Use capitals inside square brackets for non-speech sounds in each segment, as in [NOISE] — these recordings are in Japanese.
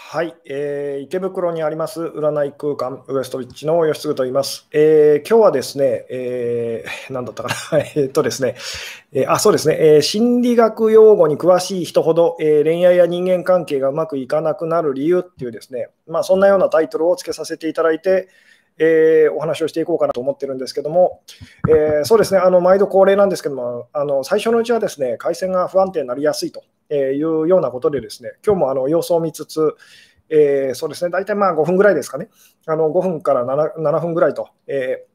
はい、えー、池袋にあります占い空間ウエストビッチの吉嗣と言います。えー、今日はですね、えー、[LAUGHS] 何だったかな、[LAUGHS] えっとですね、えー、あ、そうですね、えー、心理学用語に詳しい人ほど、えー、恋愛や人間関係がうまくいかなくなる理由っていうですね、まあ、そんなようなタイトルをつけさせていただいて、えー、お話をしていこうかなと思ってるんですけども、えー、そうですね、あの毎度恒例なんですけども、あの最初のうちはですね、回線が不安定になりやすいというようなことで、ですね今日もあの様子を見つつ、えー、そうですね、大体まあ5分ぐらいですかね、あの5分から 7, 7分ぐらいと。えー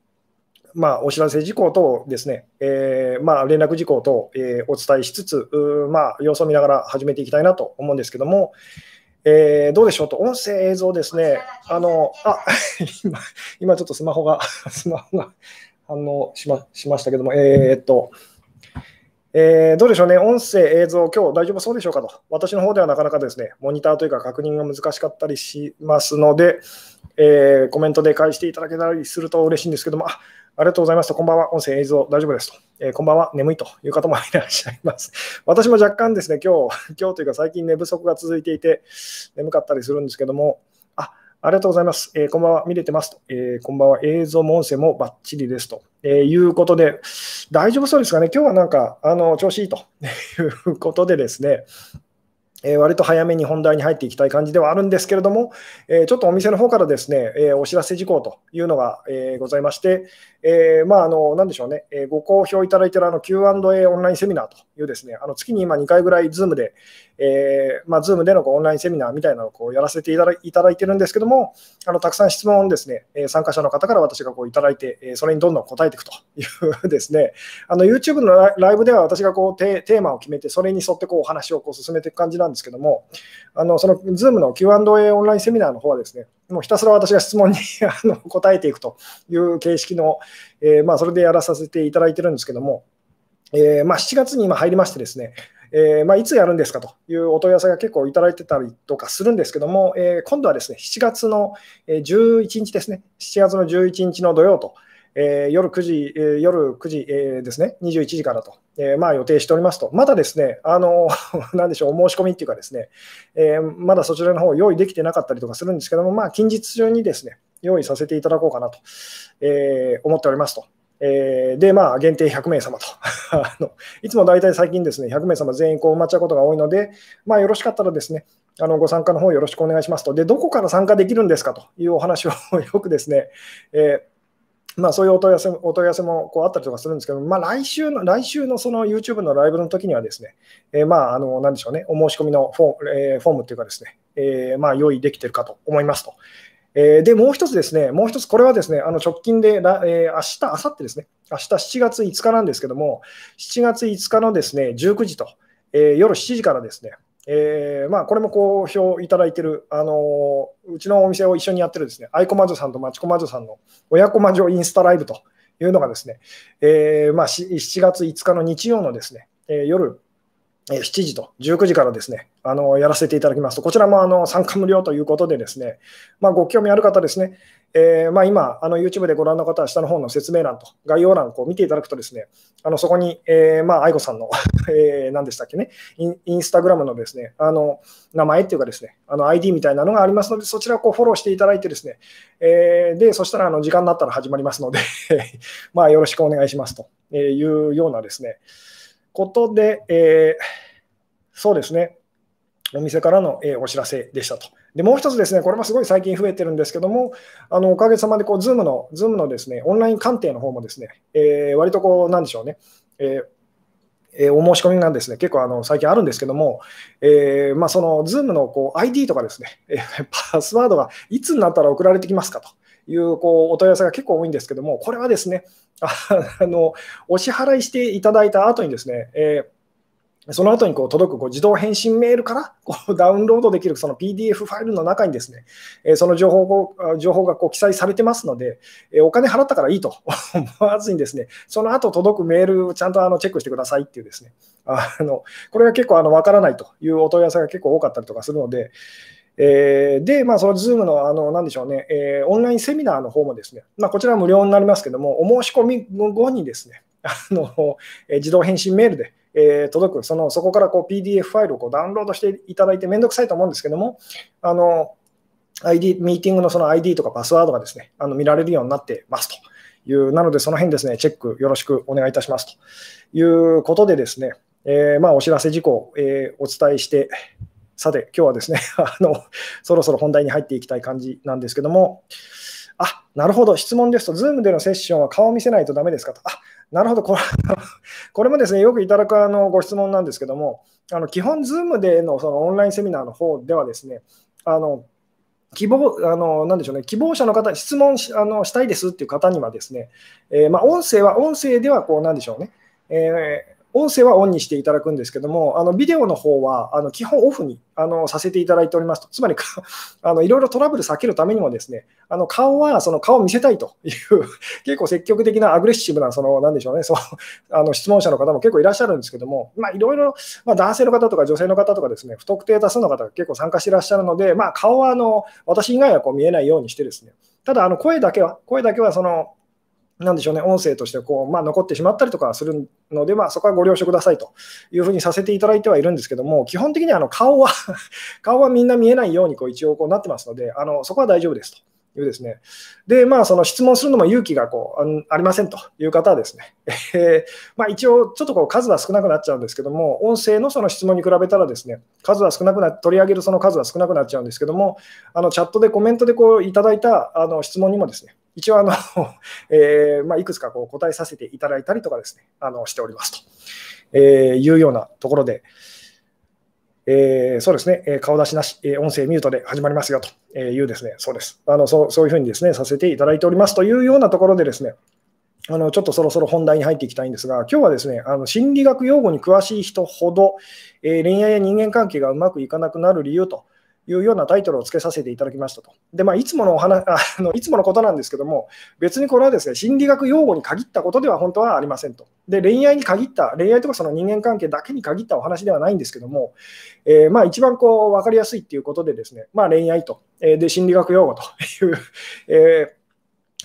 まあ、お知らせ事項等ですね、えーまあ、連絡事項等、え、お伝えしつつ、まあ、様子を見ながら始めていきたいなと思うんですけども、えー、どうでしょうと、音声、映像ですね、あの、あ [LAUGHS] 今、今ちょっとスマホが、[LAUGHS] スマホが反応しましましたけども、えー、っと、えー、どうでしょうね、音声、映像、今日大丈夫そうでしょうかと、私の方ではなかなかですね、モニターというか確認が難しかったりしますので、えー、コメントで返していただけたりすると嬉しいんですけども、あありがとうございますと、こんばんは、音声、映像、大丈夫ですと、えー、こんばんは、眠いという方もいらっしゃいます。[LAUGHS] 私も若干ですね、今日、[LAUGHS] 今日というか最近寝不足が続いていて、眠かったりするんですけども、あありがとうございます。えー、こんばんは、見れてますと。えー、こんばんは、映像も音声もバッチリですと、え、いうことで、大丈夫そうですかね、今日はなんかあの調子いいと。[LAUGHS] いうことでですね、えー、割と早めに本題に入っていきたい感じではあるんですけれども、えー、ちょっとお店の方からですね、えー、お知らせ事項というのが、えございまして、えまあ、あの、なんでしょうね、えご好評いただいているあの Q&A オンラインセミナーというですね、あの月に今2回ぐらい Zoom で、えーまあ、Zoom でのオンラインセミナーみたいなのをこうやらせていただいただいてるんですけども、あのたくさん質問をですね、参加者の方から私がこういただいて、それにどんどん答えていくというですね、あの YouTube のライブでは私がこうテーマを決めて、それに沿ってこうお話をこう進めていく感じなんですけども、あのその Zoom の Q&A オンラインセミナーの方はですね、もうひたすら私が質問に [LAUGHS] あの答えていくという形式の、えー、まあ、それでやらさせていただいてるんですけども、えー、まあ、7月に今入りましてですね、えー、まあ、いつやるんですかというお問い合わせが結構いただいてたりとかするんですけども、えー、今度はですね、7月の11日ですね、7月の11日の土曜と、えー、夜9時、えー、夜9時、えー、ですね、21時からと、えー、まあ、予定しておりますと、まだですね、あの、[LAUGHS] なんでしょう、お申し込みっていうかですね、えまだそちらの方用意できてなかったりとかするんですけども、まあ、近日中にですね、用意させていただこうかなと、え思っておりますと。えー、で、まあ、限定100名様と [LAUGHS] あの。いつも大体最近ですね、100名様全員こう埋まっちゃうことが多いので、まあ、よろしかったらですね、あのご参加の方よろしくお願いしますと。で、どこから参加できるんですかというお話を [LAUGHS] よくですね、えーまあ、そういうお問い合わせお問い合わせもこうあったりとかするんですけど、まあ、来週の来週のその YouTube のライブの時にはですね、えー、まあ、あの、なんでしょうね、お申し込みのフォ,、えー、フォームというかですね、えー、まあ、用意できてるかと思いますと。えー、で、もう一つですね、もう一つ、これはですね、あの直近で、えー、明日、明後日ですね、明日7月5日なんですけども、7月5日のですね、19時と、えー、夜7時からですね、えーまあ、これも好評いただいてる、あのうちのお店を一緒にやってるですね、アイコマジョさんとマチコマジョさんの親子マジョインスタライブというのがですね、えーまあ、7月5日の日曜のですね、えー、夜7時と19時からですね、あのやらせていただきますと、こちらもあの参加無料ということでですね、まあ、ご興味ある方ですね、えー、まあ、今、あの YouTube でご覧の方は下の方の説明欄と概要欄を見ていただくとですね、あのそこに、えー、まあ、愛子さんの、[LAUGHS] えー、何でしたっけね、インスタグラムのですね、あの名前っていうかですね、ID みたいなのがありますので、そちらをこうフォローしていただいてですね、えー、で、そしたらあの時間になったら始まりますので [LAUGHS] まあ、よろしくお願いしますというようなですね、ことで、え、そうですね、お店からの、え、お知らせでしたと。で、もう一つですね、これもすごい最近増えてるんですけども、あのおかげさまでこう、Zoom の、Zoom のですね、オンライン鑑定の方もですね、えー、割とこう、なんでしょうね、えーえー、お申し込みがですね、結構あの最近あるんですけども、えーまあ、その Zoom のこう ID とかですね、えー、パスワードがいつになったら送られてきますかというこうお問い合わせが結構多いんですけども、これはですね、あのお支払いしていただいた後にですね、えその後にこう届くこう自動返信メールから [LAUGHS] こうダウンロードできるその PDF ファイルの中にですね、えその情報情報がこう記載されてますので、えお金払ったからいいと [LAUGHS] 思わずにですね、その後届くメールをちゃんとあのチェックしてくださいっていうですね、あのこれが結構あの分からないというお問い合わせが結構多かったりとかするので、えー、で、まあ、その Zoom の、あの、なんでしょうね、えー、オンラインセミナーの方もですね、まあ、こちらは無料になりますけども、お申し込み後にですね、あの、え自動返信メールで、えー、届く、そのそこからこう PDF ファイルをこうダウンロードしていただいて、めんどくさいと思うんですけども、あの ID、ミーティングのその ID とかパスワードがですね、あの見られるようになってますと。いう、なのでその辺ですね、チェックよろしくお願いいたしますと。いうことでですね、えー、まあお知らせ事項、えー、お伝えして、さて、今日はですね [LAUGHS] あの、そろそろ本題に入っていきたい感じなんですけども、あなるほど、質問ですと、Zoom でのセッションは顔を見せないとダメですかと。あなるほど、これ [LAUGHS] これもですね、よくいただくあのご質問なんですけども、あの基本、Zoom でのそのオンラインセミナーの方ではですね、あの希望、あの、なんでしょうね、希望者の方、質問しあのしたいですっていう方にはですね、えー、まあ、音声は、音声ではこう、なんでしょうね、えー音声はオンにしていただくんですけども、あのビデオの方はあの基本オフにあのさせていただいております。と、つまりあのいろいろトラブル避けるためにも、ですねあの顔はその顔を見せたいという、[LAUGHS] 結構積極的なアグレッシブな、そのなんでしょうね、そのあの質問者の方も結構いらっしゃるんですけども、まあ、いろいろ、まあ、男性の方とか女性の方とかですね、不特定多数の方が結構参加していらっしゃるので、まあ、顔はあの私以外はこう見えないようにしてですね、ただあの声だけは、声だけはそのなんでしょうね、音声としてこう、まあ、残ってしまったりとかするので、まあ、そこはご了承くださいというふうにさせていただいてはいるんですけども、基本的にあの顔は [LAUGHS] 顔はみんな見えないようにこう一応こうなってますので、あのそこは大丈夫ですというですね。で、まあ、その質問するのも勇気がこうありませんという方はですね、[LAUGHS] えー、まあ、一応ちょっとこう数は少なくなっちゃうんですけども、音声のその質問に比べたらですね、数は少なくな取り上げるその数は少なくなっちゃうんですけども、あのチャットでコメントでこういただいたあの質問にもですね、一応あの [LAUGHS] えー、まあ、いくつかこう答えさせていただいたりとかですね、あのしておりますと、えー、いうようなところで、えー、そうですね、え顔出しなし、え音声ミュートで始まりますよというですね、そうです。あのそうそういうふうにですね、させていただいておりますというようなところでですね、あのちょっとそろそろ本題に入っていきたいんですが、今日はですね、あの心理学用語に詳しい人ほど、えー、恋愛や人間関係がうまくいかなくなる理由というようなタイトルをつけさせていただきましたと。で、まあ、いつものお話 [LAUGHS] あのいつものことなんですけども、別にこれはですね、心理学用語に限ったことでは本当はありませんと。で、恋愛に限った、恋愛とかその人間関係だけに限ったお話ではないんですけども、えー、まあ一番こう分かりやすいっていうことでですね、まあ恋愛と、えー、で、心理学用語という、えー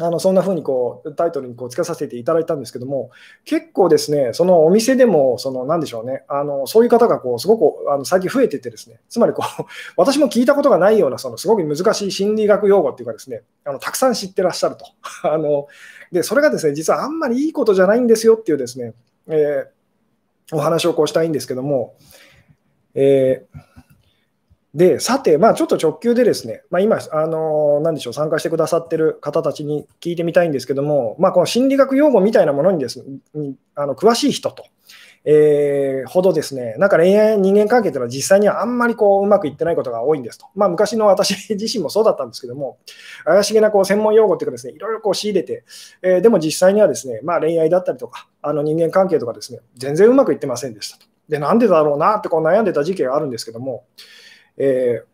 あのそんな風にこうタイトルにこうつけさせていただいたんですけども、結構ですね、そのお店でも、そのなんでしょうね、あのそういう方がこうすごくあの最近増えてて、ですねつまりこう [LAUGHS] 私も聞いたことがないような、そのすごく難しい心理学用語っていうか、ですねあのたくさん知ってらっしゃると [LAUGHS] あので。それがですね実はあんまりいいことじゃないんですよっていうですね、えー、お話をこうしたいんですけども、えーで、さて、まあ、ちょっと直球でですね、まあ、今、あのなんでしょう、参加してくださってる方たちに聞いてみたいんですけども、まあ、この心理学用語みたいなものにですね、あの詳しい人と、えー、ほどですね、なんか恋愛、人間関係というのは実際にはあんまりこううまくいってないことが多いんですと。まあ、昔の私 [LAUGHS] 自身もそうだったんですけども、怪しげなこう専門用語っていうかですね、いろいろこう仕入れて、えー、でも実際にはですね、まあ、恋愛だったりとか、あの人間関係とかですね、全然うまくいってませんでしたと。で、なんでだろうなってこう悩んでた時期があるんですけども、えー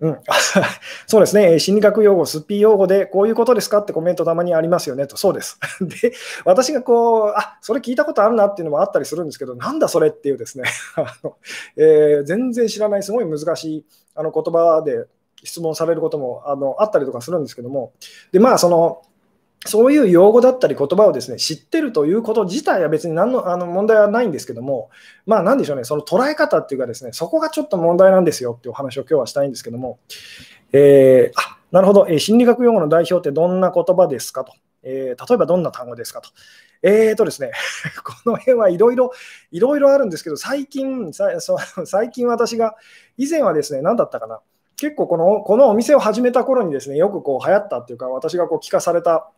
うん、[LAUGHS] そうですね、心理学用語、すっぴー用語でこういうことですかってコメントたまにありますよね。と、そうです。[LAUGHS] で、私がこう、あそれ聞いたことあるなっていうのもあったりするんですけど、なんだそれっていうですね、[LAUGHS] あのえー、全然知らない、すごい難しいあの言葉で質問されることもあのあったりとかするんですけども、でまあ、そのそういう用語だったり言葉をですね知ってるということ自体は別に何のあの問題はないんですけども、まあ、なんでしょうね、その捉え方っていうか、ですねそこがちょっと問題なんですよっていうお話を今日はしたいんですけども、えー、あなるほど、えー、心理学用語の代表ってどんな言葉ですかと、えー、例えばどんな単語ですかと。えーとですね、[LAUGHS] この辺はいろいろ、いろいろあるんですけど、最近、最近私が、以前はですね、何だったかな、結構このこのお店を始めた頃にですね、よくこう流行ったっていうか、私がこう聞かされた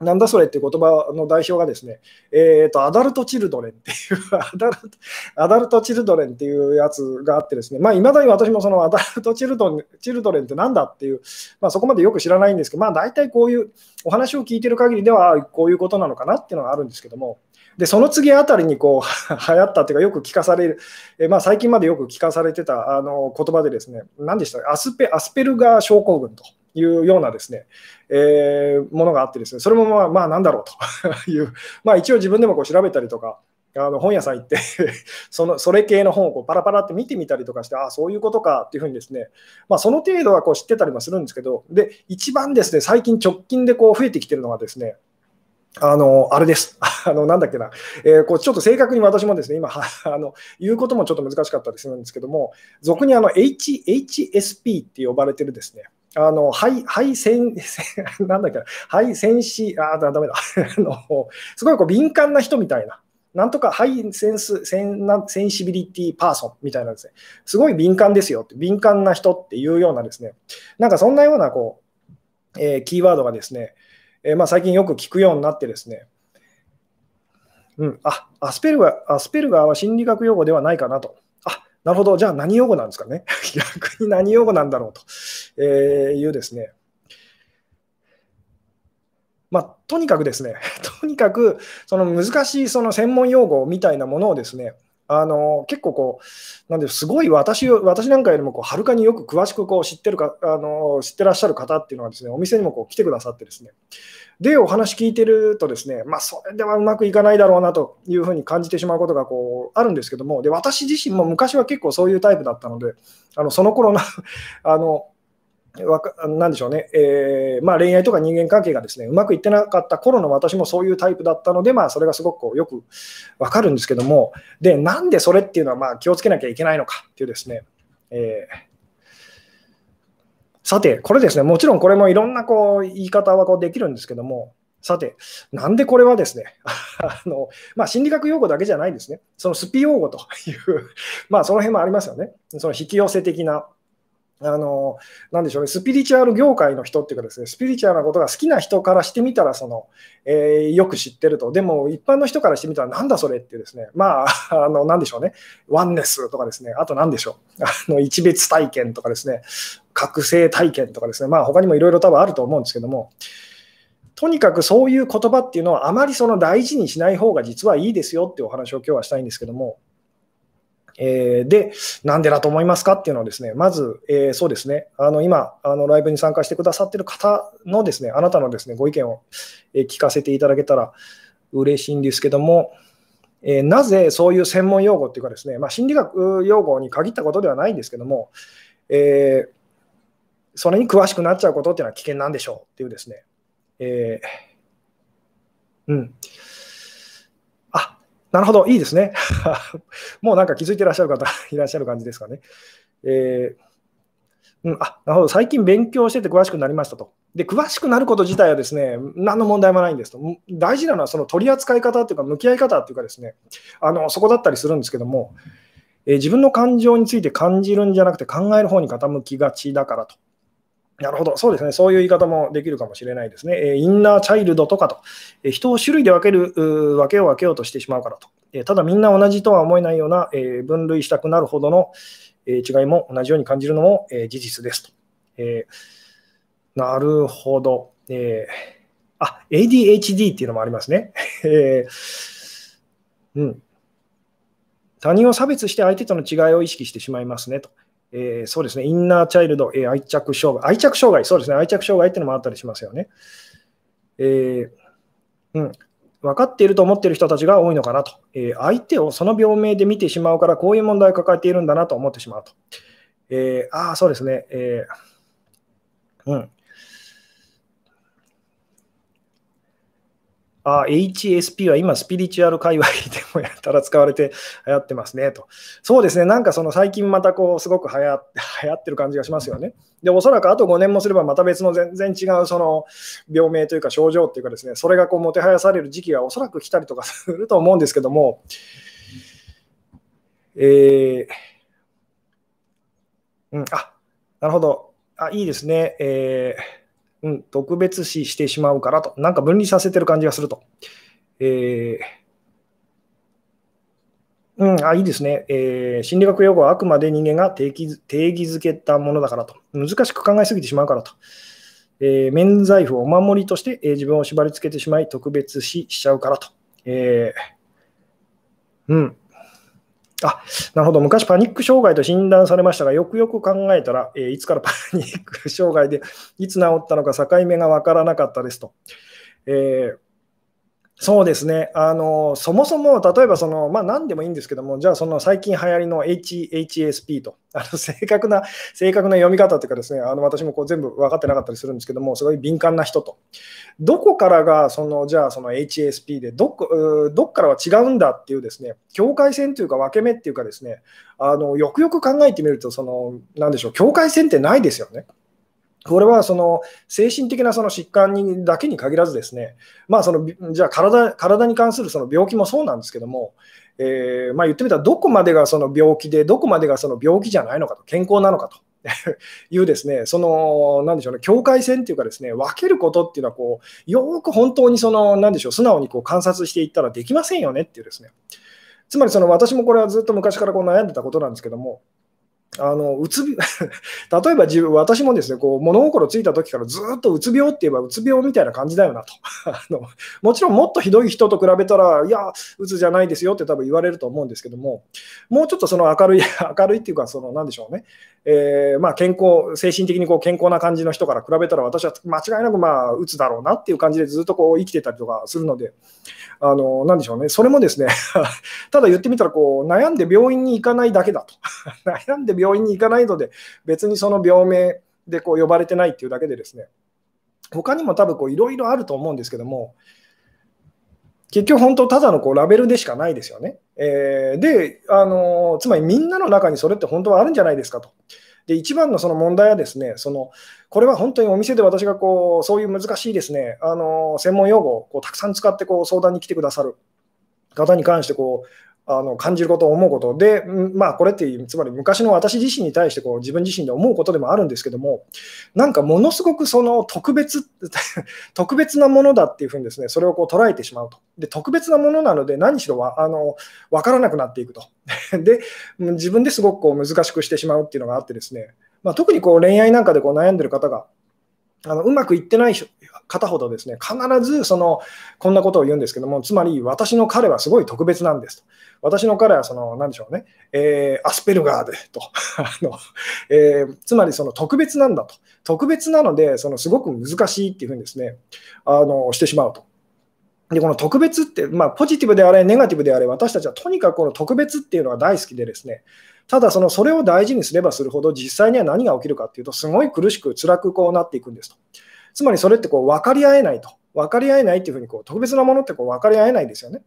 なんだそれっていう言葉の代表がですね、えーと、アダルト・チルドレンっていう [LAUGHS] アダルト、アダルト・チルドレンっていうやつがあってですね、まあ、未だに私もそのアダルトチルド・チルドレンってなんだっていう、まあ、そこまでよく知らないんですけど、まあ、大体こういうお話を聞いてる限りでは、こういうことなのかなっていうのがあるんですけども、でその次あたりにこう [LAUGHS] 流行ったっていうか、よく聞かされる、えまあ、最近までよく聞かされてたあの言葉でですね、何でしたアスペアスペルガー症候群と。いうようなですね、えー、ものがあってですね、それもまあ、まあ、なんだろうと [LAUGHS] いう、まあ一応自分でもこう調べたりとか、あの本屋さん行って [LAUGHS] そのそれ系の本をこうパラパラって見てみたりとかして、ああ、そういうことかっていうふうにですね、まあ、その程度はこう知ってたりもするんですけど、で、一番ですね、最近直近でこう増えてきてるのがですね、あの、あれです。[LAUGHS] あの、なんだっけな。えー、こう、ちょっと正確に私もですね、今、あの、言うこともちょっと難しかったりするんですけども、俗にあの、H、HSP って呼ばれてるですね、あの、ハイ、ハイセ [LAUGHS] なんだっけ、ハイセンあ、だめだ。[LAUGHS] あの、すごいこう敏感な人みたいな。なんとか high sense sen sensibility person みたいなですね、すごい敏感ですよって、敏感な人っていうようなですね、なんかそんなようなこう、えー、キーワードがですね、えー、まあ、最近よく聞くようになってですね、うん、あアスペルガー、アスペルガーは心理学用語ではないかなと。あなるほど、じゃあ何用語なんですかね。[LAUGHS] 逆に何用語なんだろうと、えー、いうですね。まあ、とにかくですね、[LAUGHS] とにかくその難しいその専門用語みたいなものをですね、あの結構こう、なんですごい私私なんかよりもこうはるかによく詳しくこう知ってるかあの知ってらっしゃる方っていうのはですね、お店にもこう来てくださってですね、で、お話聞いてるとですね、まあ、それではうまくいかないだろうなというふうに感じてしまうことがこうあるんですけども、で私自身も昔は結構そういうタイプだったので、あのその頃の [LAUGHS] あのわかなんでしょうね、えー、まあ、恋愛とか人間関係がですねうまくいってなかった頃の私もそういうタイプだったので、まあ、それがすごくこうよくわかるんですけども、でなんでそれっていうのはまあ気をつけなきゃいけないのかっていうですね、えー、さて、これですね、もちろんこれもいろんなこう言い方はこうできるんですけども、さて、なんでこれはですね、[LAUGHS] あのまあ、心理学用語だけじゃないんですね、そのスピ用語という、まあ、その辺もありますよね、その引き寄せ的なあの、なんでしょうね、スピリチュアル業界の人っていうかですね、スピリチュアルなことが好きな人からしてみたら、その、えー、よく知ってると。でも、一般の人からしてみたら、なんだそれってですね、まあ、[LAUGHS] あの、なんでしょうね、ワンネスとかですね、あとなんでしょう、あの、一別体験とかですね、覚醒体験とかですね、まあ、他にもいろいろ多分あると思うんですけども、とにかくそういう言葉っていうのはあまりその大事にしない方が実はいいですよっていうお話を今日はしたいんですけども、えー、で、なんでだと思いますかっていうのをですね、まず、えー、そうですね、あの今あの、ライブに参加してくださってる方のですね、あなたのですねご意見を聞かせていただけたら嬉しいんですけども、えー、なぜそういう専門用語っていうかですね、まあ、心理学用語に限ったことではないんですけども、えそれに詳しくなっちゃうことっていうのは危険なんでしょうっていうですね、えうん。なるほど、いいですね。[LAUGHS] もうなんか気づいてらっしゃる方 [LAUGHS] いらっしゃる感じですかね。えー、うん、あなるほど、最近勉強してて詳しくなりましたと。で、詳しくなること自体はですね、何の問題もないんですと。大事なのはその取り扱い方っていうか、向き合い方っていうかですね、あのそこだったりするんですけども、えー、自分の感情について感じるんじゃなくて考える方に傾きがちだからと。なるほど、そうですね、そういう言い方もできるかもしれないですね。えインナーチャイルドとかと、え人を種類で分ける、分けよう分けようとしてしまうからと。えただみんな同じとは思えないような、え分類したくなるほどの、え違いも同じように感じるのも、え事実ですと。えなるほど。えあ、ADHD っていうのもありますね。[LAUGHS] うん、他人を差別して相手との違いを意識してしまいますねと。えー、そうですね、インナーチャイルド、えー、愛着障害、愛着障害、そうですね、愛着障害っていうのもあったりしますよね。えー、うん、分かっていると思っている人たちが多いのかなと、えー、相手をその病名で見てしまうから、こういう問題を抱えているんだなと思ってしまうと。えー、ああ、そうですね、えー、うん、あ HSP は今、スピリチュアル界隈でもやったら使われて流行ってますねと。そうですね、なんかその最近またこう、すごく流行 [LAUGHS] 流行ってる感じがしますよね。で、おそらくあと5年もすればまた別の全然違うその病名というか症状というかですね、それがこうもてはやされる時期がおそらく来たりとかすると思うんですけども、えー、うん、あ、なるほど。あ、いいですね。えーうん、特別視してしまうからと、なんか分離させてる感じがすると。えー、うん、あいいですね、えー、心理学用語はあくまで人間が定義定義づけたものだからと。難しく考えすぎてしまうからと。えー、免罪符をお守りとして、えー、自分を縛り付けてしまい、特別視しちゃうからと。えー、うん。あなるほど、昔パニック障害と診断されましたが、よくよく考えたら、えー、いつからパニック障害で、いつ治ったのか境目がわからなかったですと。えー、そうですね。あの、そもそも、例えばその、まあ何でもいいんですけども、じゃあその最近流行りの HHSP と、[LAUGHS] あの正確な、正確な読み方というかですね、あの私もこう全部分かってなかったりするんですけども、すごい敏感な人と。どこからが、その、じゃあその HSP で、どこ、どっからは違うんだっていうですね、境界線というか分け目っていうかですね、あの、よくよく考えてみると、その、なんでしょう、境界線ってないですよね。これはその精神的なその疾患にだけに限らずですね、まあ、そのじゃあ体体に関するその病気もそうなんですけども、えー、まあ、言ってみたらどこまでがその病気でどこまでがその病気じゃないのかと健康なのかと [LAUGHS] いうですねそのなんでしょうね境界線っていうかですね分けることっていうのはこうよく本当にそのなんでしょう素直にこう観察していったらできませんよねっていうですね。つまりその私もこれはずっと昔からこう悩んでたことなんですけどもあのうつ [LAUGHS] 例えば自分私もですねこう物心ついた時からずっとうつ病って言えばうつ病みたいな感じだよなと。[LAUGHS] あのもちろんもっとひどい人と比べたらいやうつじゃないですよって多分言われると思うんですけどももうちょっとその明るい [LAUGHS] 明るいっていうかその何でしょうね、えー、まあ、健康精神的にこう健康な感じの人から比べたら私は間違いなくまあうつだろうなっていう感じでずっとこう生きてたりとかするので。あの何でしょうね。それもですね [LAUGHS] ただ言ってみたらこう悩んで病院に行かないだけだと。[LAUGHS] 悩んで病院に行かないので、別にその病名でこう呼ばれてないっていうだけでですね、他にも多分いろいろあると思うんですけども、結局本当ただのこうラベルでしかないですよね。えー、で、あのつまりみんなの中にそれって本当はあるんじゃないですかと。で一番のその問題はですね、そのこれは本当にお店で私がこうそういう難しいですね、あの専門用語をこうたくさん使ってこう相談に来てくださる方に関してこうあの感じること、思うことで、まあ、これって、つまり昔の私自身に対してこう自分自身で思うことでもあるんですけども、なんかものすごくその特別 [LAUGHS] 特別なものだっていうふうにですね、それをこう捉えてしまうと。で、特別なものなので、何しろわあの分からなくなっていくと。[LAUGHS] で、自分ですごくこう難しくしてしまうっていうのがあってですね、まあ、特にこう恋愛なんかでこう悩んでる方が、あのうまくいってない方ほどですね、必ずそのこんなことを言うんですけども、つまり私の彼はすごい特別なんですと。私の彼はその、何でしょうね、えー、アスペルガーでと [LAUGHS] あの、えー、つまりその特別なんだと。特別なので、そのすごく難しいっていうふうにですね、あのしてしまうと。で、この特別って、まあ、ポジティブであれ、ネガティブであれ、私たちはとにかくこの特別っていうのが大好きでですね、ただそのそれを大事にすればするほど、実際には何が起きるかっていうと、すごい苦しく、辛くこうなっていくんですと。つまりそれってこう分かり合えないと。分かり合えないっていうふうにこう特別なものってこう分かり合えないですよね。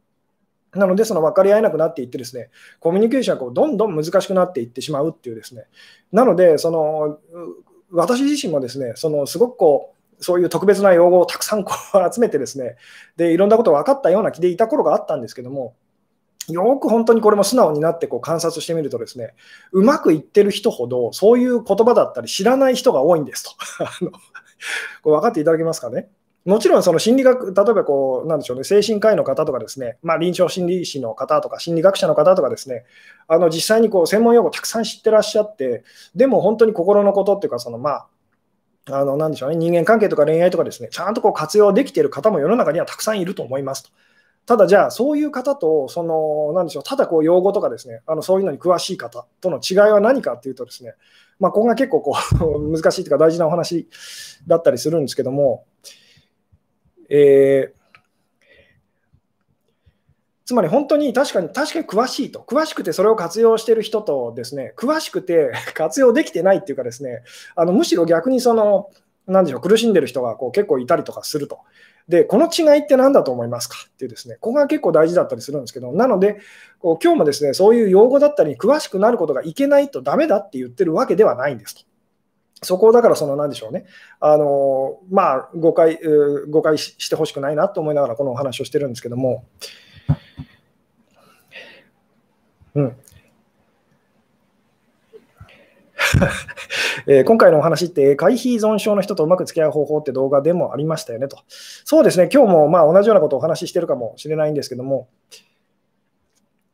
なので、その分かり合えなくなっていって、ですねコミュニケーションがこうどんどん難しくなっていってしまうっていうですね、なので、その私自身もですね、そのすごくこう、そういう特別な用語をたくさんこう集めてですね、でいろんなことを分かったような気でいた頃があったんですけども、よく本当にこれも素直になってこう観察してみるとですね、うまくいってる人ほど、そういう言葉だったり知らない人が多いんですと。[LAUGHS] これ分かっていただけますかね？もちろんその心理学、例えばこう、なんでしょうね、精神科医の方とかですね、まあ、臨床心理士の方とか、心理学者の方とかですね、あの実際にこう専門用語たくさん知ってらっしゃって、でも本当に心のことっていうか、そのまあ、あの、なんでしょうね、人間関係とか恋愛とかですね、ちゃんとこう活用できている方も世の中にはたくさんいると思いますと。ただじゃあ、そういう方と、その、なんでしょう、ただこう用語とかですね、あのそういうのに詳しい方との違いは何かっていうとですね、まあ、ここが結構こう [LAUGHS] 難しいというか大事なお話だったりするんですけども、えー、つまり本当に確かに確かに詳しいと、詳しくてそれを活用している人とですね、詳しくて [LAUGHS] 活用できてないっていうかですね、あのむしろ逆にその、なんでしょう、苦しんでる人がこう結構いたりとかすると。で、この違いって何だと思いますかっていうですね、ここが結構大事だったりするんですけど、なので、こう今日もですね、そういう用語だったり詳しくなることがいけないとダメだって言ってるわけではないんですと。そこをだから、その、なんでしょうね、あのまあ、誤解、誤解してほしくないなと思いながら、このお話をしてるんですけども、うん。[LAUGHS] えー、今回のお話って、回避依存症の人とうまく付き合う方法って動画でもありましたよねと。そうですね、今日もまあ同じようなことをお話ししてるかもしれないんですけども、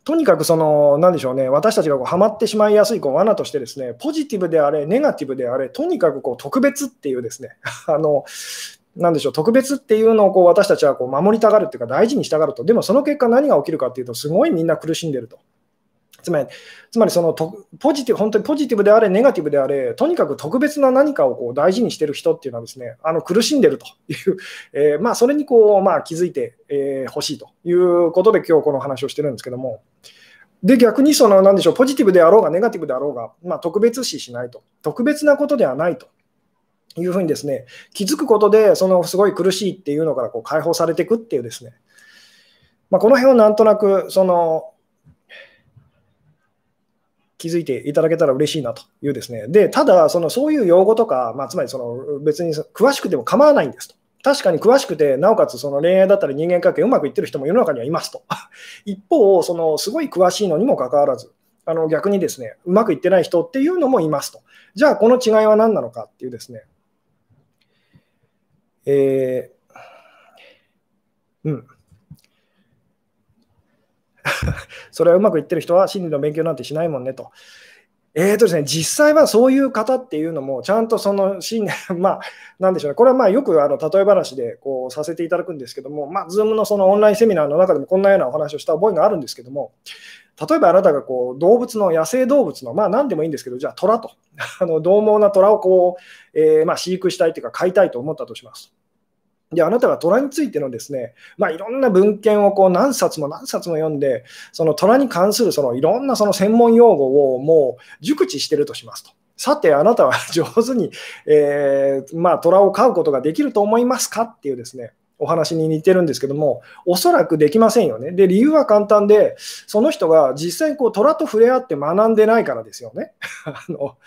とにかくその、なんでしょうね、私たちがこうハマってしまいやすいこう罠としてですね、ポジティブであれ、ネガティブであれ、とにかくこう特別っていうですね、[LAUGHS] あの、なんでしょう、特別っていうのをこう私たちはこう守りたがるっていうか大事にしたがると、でもその結果何が起きるかっていうと、すごいみんな苦しんでると。つまり、つまりそのポジティブ、本当にポジティブであれ、ネガティブであれ、とにかく特別な何かをこう大事にしてる人っていうのはですね、あの苦しんでるという、[LAUGHS] えー、まあ、それにこう、まあ、気づいてほ、えー、しいということで、今日この話をしてるんですけども、で、逆にその、なんでしょう、ポジティブであろうが、ネガティブであろうが、まあ、特別視しないと、特別なことではないと。いうふうにですね、気づくことで、そのすごい苦しいっていうのからこう解放されていくっていうですね、まあ、この辺をなんとなく、その、気づいていただけたら嬉しいなというですね。で、ただ、そのそういう用語とか、まあ、つまりその別に詳しくても構わないんですと。確かに詳しくて、なおかつその恋愛だったり人間関係うまくいってる人も世の中にはいますと。[LAUGHS] 一方、そのすごい詳しいのにもかかわらず、あの逆にですね、うまくいってない人っていうのもいますと。じゃあ、この違いは何なのかっていうですね、えー、うん。[LAUGHS] それはうまくいってる人は心理の勉強なんてしないもんねと。えーとですね、実際はそういう方っていうのも、ちゃんとその信念 [LAUGHS] まあ、なんでしょうね、これはまあよくあの例え話でこうさせていただくんですけども、まあ、Zoom のそのオンラインセミナーの中でもこんなようなお話をした覚えがあるんですけども、例えばあなたがこう動物の、野生動物の、まあ何でもいいんですけど、じゃあ虎と、[LAUGHS] あの獰猛な虎をこう、えー、まあ飼育したいというか、飼いたいと思ったとします。で、あなたが虎についてのですね、まあ、いろんな文献をこう何冊も何冊も読んで、その虎に関するそのいろんなその専門用語をもう熟知してるとしますと。さて、あなたは上手に、えー、まあ、虎を飼うことができると思いますかっていうですね、お話に似てるんですけども、おそらくできませんよね。で、理由は簡単で、その人が実際にこう虎と触れ合って学んでないからですよね。[LAUGHS] あの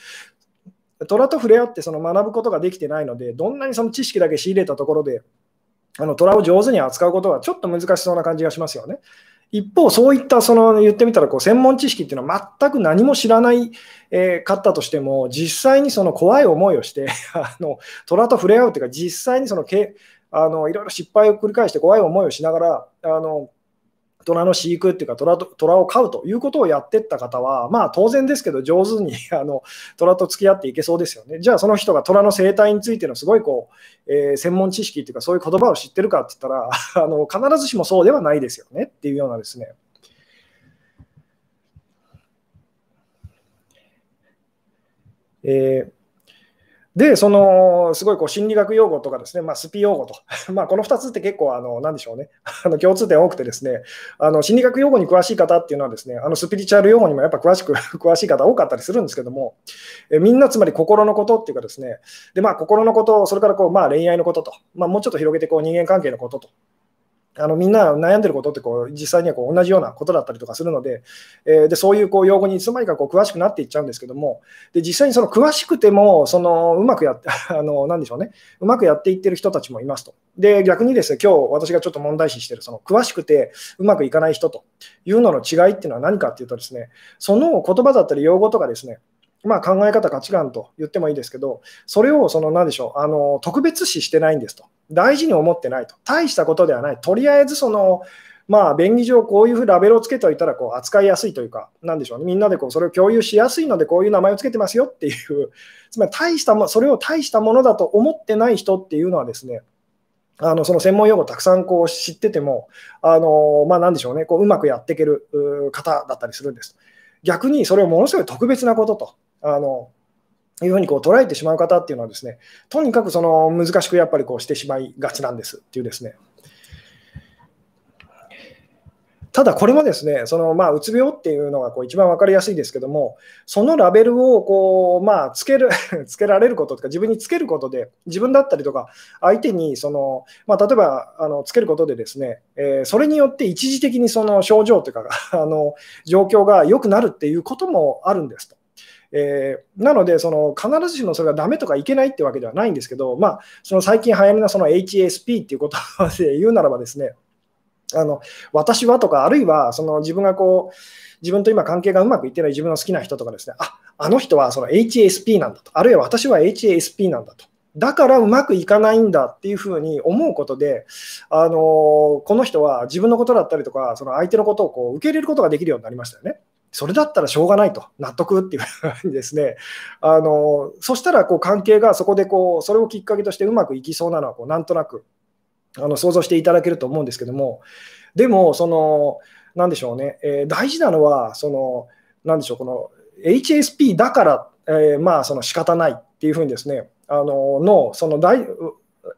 虎と触れ合ってその学ぶことができてないので、どんなにその知識だけ仕入れたところで、あの虎を上手に扱うことはちょっと難しそうな感じがしますよね。一方、そういったその言ってみたらこう専門知識っていうのは全く何も知らない、えー、かったとしても、実際にその怖い思いをして [LAUGHS] あの虎と触れ合うというか、実際にそのけあのいろいろ失敗を繰り返して怖い思いをしながら、あの虎の飼育っていうか虎と、虎を飼うということをやってった方は、まあ当然ですけど、上手に [LAUGHS] あの虎と付き合っていけそうですよね。じゃあ、その人が虎の生態についてのすごいこう、えー、専門知識っていうか、そういう言葉を知ってるかって言ったら [LAUGHS] あの、必ずしもそうではないですよねっていうようなですね。えーで、その、すごいこう心理学用語とかですね、まあ、スピ用語と、[LAUGHS] まあ、この2つって結構、あの、なんでしょうね、[LAUGHS] あの共通点多くてですね、あの、心理学用語に詳しい方っていうのはですね、あの、スピリチュアル用語にもやっぱ詳しく、[LAUGHS] 詳しい方多かったりするんですけども、えみんなつまり心のことっていうかですね、で、まあ、心のこと、それからこう、まあ、恋愛のことと、まあ、もうちょっと広げてこう人間関係のことと、あのみんな悩んでることってこう実際にはこう同じようなことだったりとかするので、えー、でそういうこう用語にいつの間にかこう詳しくなっていっちゃうんですけども、で実際にその詳しくてもそのうまくやって、[LAUGHS] あのなんでしょうね、うまくやっていってる人たちもいますと。で逆にですね、今日私がちょっと問題視してるその詳しくてうまくいかない人というのの違いっていうのは何かっていうとですね、その言葉だったり用語とかですね、まあ、考え方、価値観と言ってもいいですけど、それをその何でしょうあの特別視してないんですと。大事に思ってないと。大したことではない。とりあえずその、まあ、便宜上こういうふうラベルをつけておいたらこう扱いやすいというか、なんでしょうね、みんなでこうそれを共有しやすいので、こういう名前をつけてますよっていう、つまり大したもそれを大したものだと思ってない人っていうのはですね、あのその専門用語たくさんこう知ってても、あのまあ、なんでしょうね、こううまくやっていける方だったりするんです。逆にそれをものすごい特別なことと。あのいうふうにこう捉えてしまう方っていうのはですね、とにかくその難しくやっぱりこうしてしまいがちなんですっていうですね。ただこれもですね、そのまあうつ病っていうのがこう一番分かりやすいですけども、そのラベルをこうまあつける [LAUGHS] つけられることとか、自分につけることで、自分だったりとか、相手にその、まあ、例えばあのつけることでですね、えー、それによって一時的にその症状というかあの状況が良くなるっていうこともあるんですと。えー、なので、その必ずしもそれがダメとかいけないってわけではないんですけど、まあ、その最近流行りのその HSP っていうことで [LAUGHS] 言うならばですね、あの私はとか、あるいはその自分がこう、自分と今関係がうまくいってない自分の好きな人とかですね、ああの人はその HSP なんだと、あるいは私は HSP なんだと。だからうまくいかないんだっていうふうに思うことで、あのこの人は自分のことだったりとか、その相手のことをこう受け入れることができるようになりましたよね。それだったらしょうがないと、納得っていうふうにですね、あのそしたらこう関係がそこでこうそれをきっかけとしてうまくいきそうなのはこうなんとなくあの想像していただけると思うんですけども、でも、その、なんでしょうね、えー、大事なのは、その、なんでしょう、この HSP だから、えー、まあ、その仕方ないっていうふうにですね、あののその大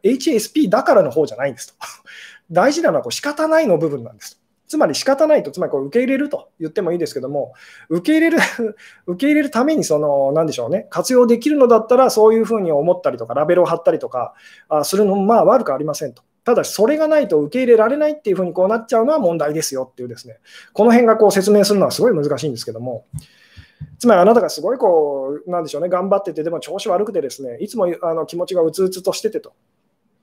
HSP だからの方じゃないんですと。[LAUGHS] 大事なのはこう仕方ないの部分なんですと。つまり仕方ないと、つまりこう受け入れると言ってもいいですけども、受け入れる [LAUGHS] 受け入れるためにその、なんでしょうね、活用できるのだったら、そういうふうに思ったりとか、ラベルを貼ったりとかあするのもまあ悪くありませんと。ただ、それがないと受け入れられないっていうふうにこうなっちゃうのは問題ですよっていうですね、この辺がこう説明するのはすごい難しいんですけども、つまりあなたがすごいこう、なんでしょうね、頑張ってて、でも調子悪くてですね、いつもあの気持ちがうつうつとしててと。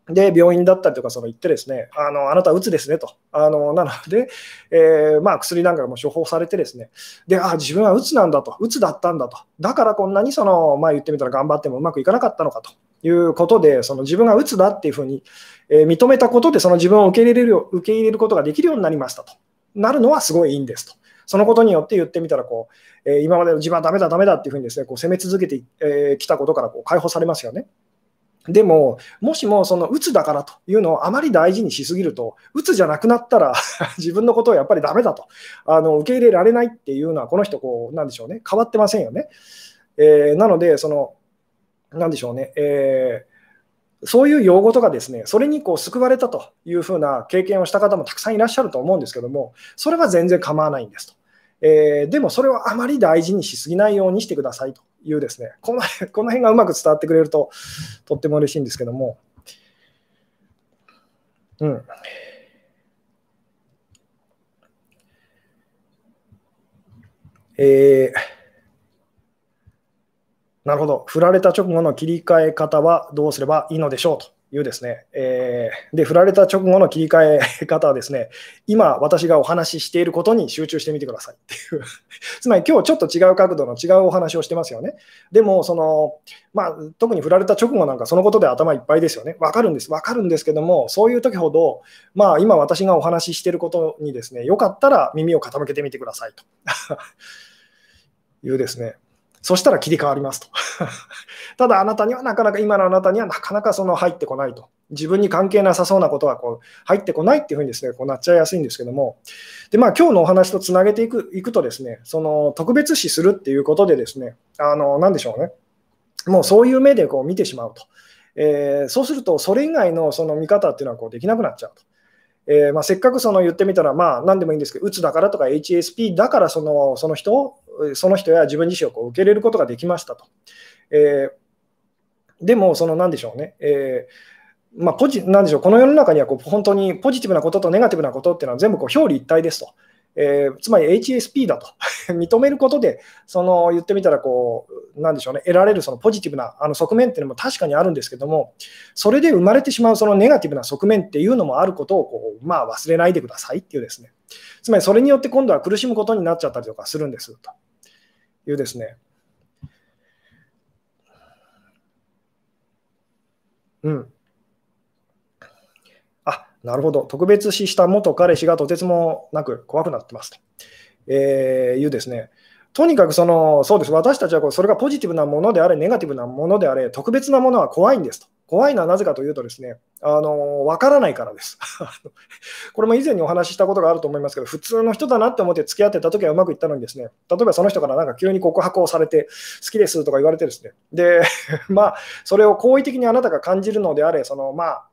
で、病院だったりとかその行ってですね、あのあなたうつですねと。あのなので、えー、まあ、薬なんかも処方されてですね、で、あ、自分はうつなんだと、うつだったんだと。だからこんなにその、まあ、言ってみたら頑張ってもうまくいかなかったのかということで、その自分がうつだっていうふうに、えー、認めたことで、その自分を受け入れる受け入れることができるようになりましたと。なるのはすごいいいんですと。そのことによって言ってみたらこう、えー、今までの自分はダメだ、ダメだっていうふうにですね、こう攻め続けてき、えー、たことからこう解放されますよね。でも、もしもそのうつだからというのをあまり大事にしすぎると、うつじゃなくなったら [LAUGHS] 自分のことをやっぱりダメだとあの受け入れられないっていうのは、この人こう、なんでしょうね、変わってませんよね。えー、なので、その、なんでしょうね、えー、そういう用語とかですね、それにこう救われたというふうな経験をした方もたくさんいらっしゃると思うんですけども、それは全然構わないんですと。えー、でもそれをあまり大事にしすぎないようにしてくださいというですね、この [LAUGHS] この辺がうまく伝わってくれるととっても嬉しいんですけども、うん。えー、なるほど。振られた直後の切り替え方はどうすればいいのでしょうと。いうですね、えー、で、振られた直後の切り替え方はですね、今私がお話ししていることに集中してみてくださいっていう。[LAUGHS] つまり今日ちょっと違う角度の違うお話をしてますよね。でも、その、まあ、特に振られた直後なんかそのことで頭いっぱいですよね。わかるんです。わかるんですけども、そういう時ほど、まあ、今私がお話ししていることにですね、よかったら耳を傾けてみてくださいと [LAUGHS] いうですね。そしたら切り替わりますと。[LAUGHS] ただあなたにはなかなか、今のあなたにはなかなかその入ってこないと。自分に関係なさそうなことがこう入ってこないっていうふうにですね、こうなっちゃいやすいんですけども、で、まあ今日のお話とつなげていくいくとですね、その特別視するっていうことでですね、あの、なんでしょうね。もうそういう目でこう見てしまうと。えー、そうすると、それ以外のその見方っていうのはこうできなくなっちゃうと。えーまあ、せっかくその言ってみたら、まあ、何でもいいんですけど、うつだからとか HSP だからそのその人をその人や自分自身をこう受け入れることができましたと。えー、でも、その何でしょうね、えーまあ、ポジなんでしょうこの世の中にはこう本当にポジティブなこととネガティブなことっていうのは全部こう表裏一体ですと。えー、つまり HSP だと [LAUGHS] 認めることで、その言ってみたらこう、なんでしょうね、得られるそのポジティブなあの側面っていうのも確かにあるんですけども、それで生まれてしまうそのネガティブな側面っていうのもあることをこう、まあ、忘れないでくださいっていうですね、つまりそれによって今度は苦しむことになっちゃったりとかするんですというですね。うん。なるほど。特別視した元彼氏がとてつもなく怖くなってますと、えー、いうですね。とにかくその、そうです。私たちはそれがポジティブなものであれ、ネガティブなものであれ、特別なものは怖いんですと。怖いのはなぜかというとですね、あの、わからないからです。[LAUGHS] これも以前にお話ししたことがあると思いますけど、普通の人だなって思って付き合ってた時はうまくいったのにですね、例えばその人からなんか急に告白をされて、好きですとか言われてですね、で、[LAUGHS] まあ、それを好意的にあなたが感じるのであれ、その、まあ、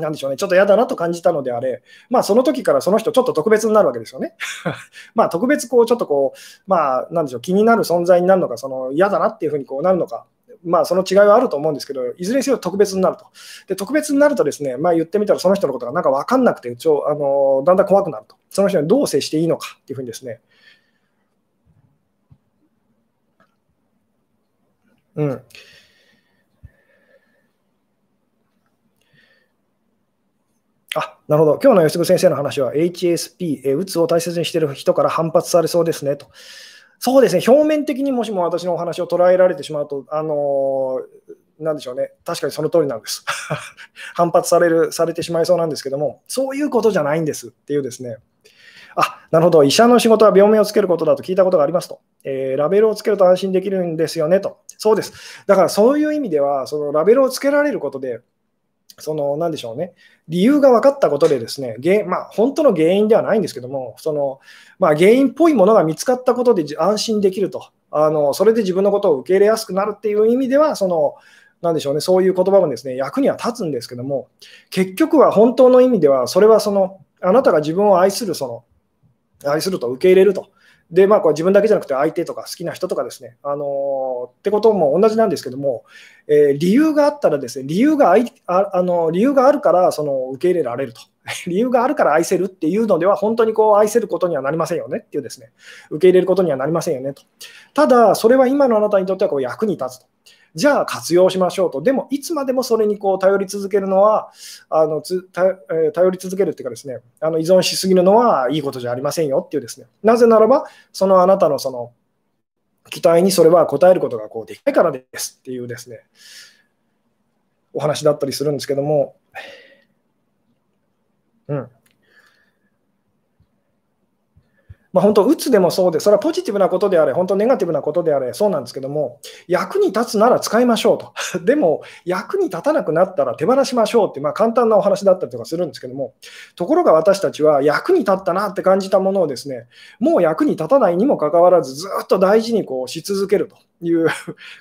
なんでしょうね、ちょっと嫌だなと感じたのであれ、まあ、その時からその人、ちょっと特別になるわけですよね。[LAUGHS] まあ、特別、こう、ちょっとこう、まあ、なんでしょう、気になる存在になるのか、その嫌だなっていうふうにこうなるのか、まあ、その違いはあると思うんですけど、いずれにせよ特別になると。で、特別になるとですね、まあ、言ってみたらその人のことがなんか分かんなくて、ちょあのだんだん怖くなると。その人にどう接していいのかっていうふうにですね。うん。あなるほど。今日の吉純先生の話は HSP、えうつを大切にしている人から反発されそうですねと。そうですね、表面的にもしも私のお話を捉えられてしまうと、あのー、なんでしょうね、確かにその通りなんです。[LAUGHS] 反発されるされてしまいそうなんですけども、そういうことじゃないんですっていうですね、あなるほど、医者の仕事は病名をつけることだと聞いたことがありますと、えー、ラベルをつけると安心できるんですよねと、そうです。だからそういう意味では、そのラベルをつけられることで、その、なんでしょうね、理由が分かったことでですね、原まあ、本当の原因ではないんですけども、そのまあ、原因っぽいものが見つかったことで安心できると、あのそれで自分のことを受け入れやすくなるっていう意味では、その、なんでしょうね、そういう言葉もですね、役には立つんですけども、結局は本当の意味では、それはその、あなたが自分を愛する、その、愛すると受け入れると。で、まあ、これ自分だけじゃなくて相手とか好きな人とかですね、あの、ってことも同じなんですけども、えー、理由があったらですね、理由があいああの理由があるからその受け入れられると。[LAUGHS] 理由があるから愛せるっていうのでは、本当にこう愛せることにはなりませんよねっていうですね、受け入れることにはなりませんよねと。ただ、それは今のあなたにとってはこう役に立つと。じゃあ活用しましょうと。でも、いつまでもそれにこう頼り続けるのは、あのつ頼り続けるっていうかですね、あの依存しすぎるのはいいことじゃありませんよっていうですね。なぜならば、そのあなたのその期待にそれは応えることがこうできないからですっていうですね、お話だったりするんですけども、うん。まあ、本当、うつでもそうで、それはポジティブなことであれ、本当、ネガティブなことであれ、そうなんですけども、役に立つなら使いましょうと。[LAUGHS] でも、役に立たなくなったら手放しましょうって、まあ、簡単なお話だったりとかするんですけども、ところが私たちは役に立ったなって感じたものをですね、もう役に立たないにもかかわらず、ずっと大事にこうし続けるという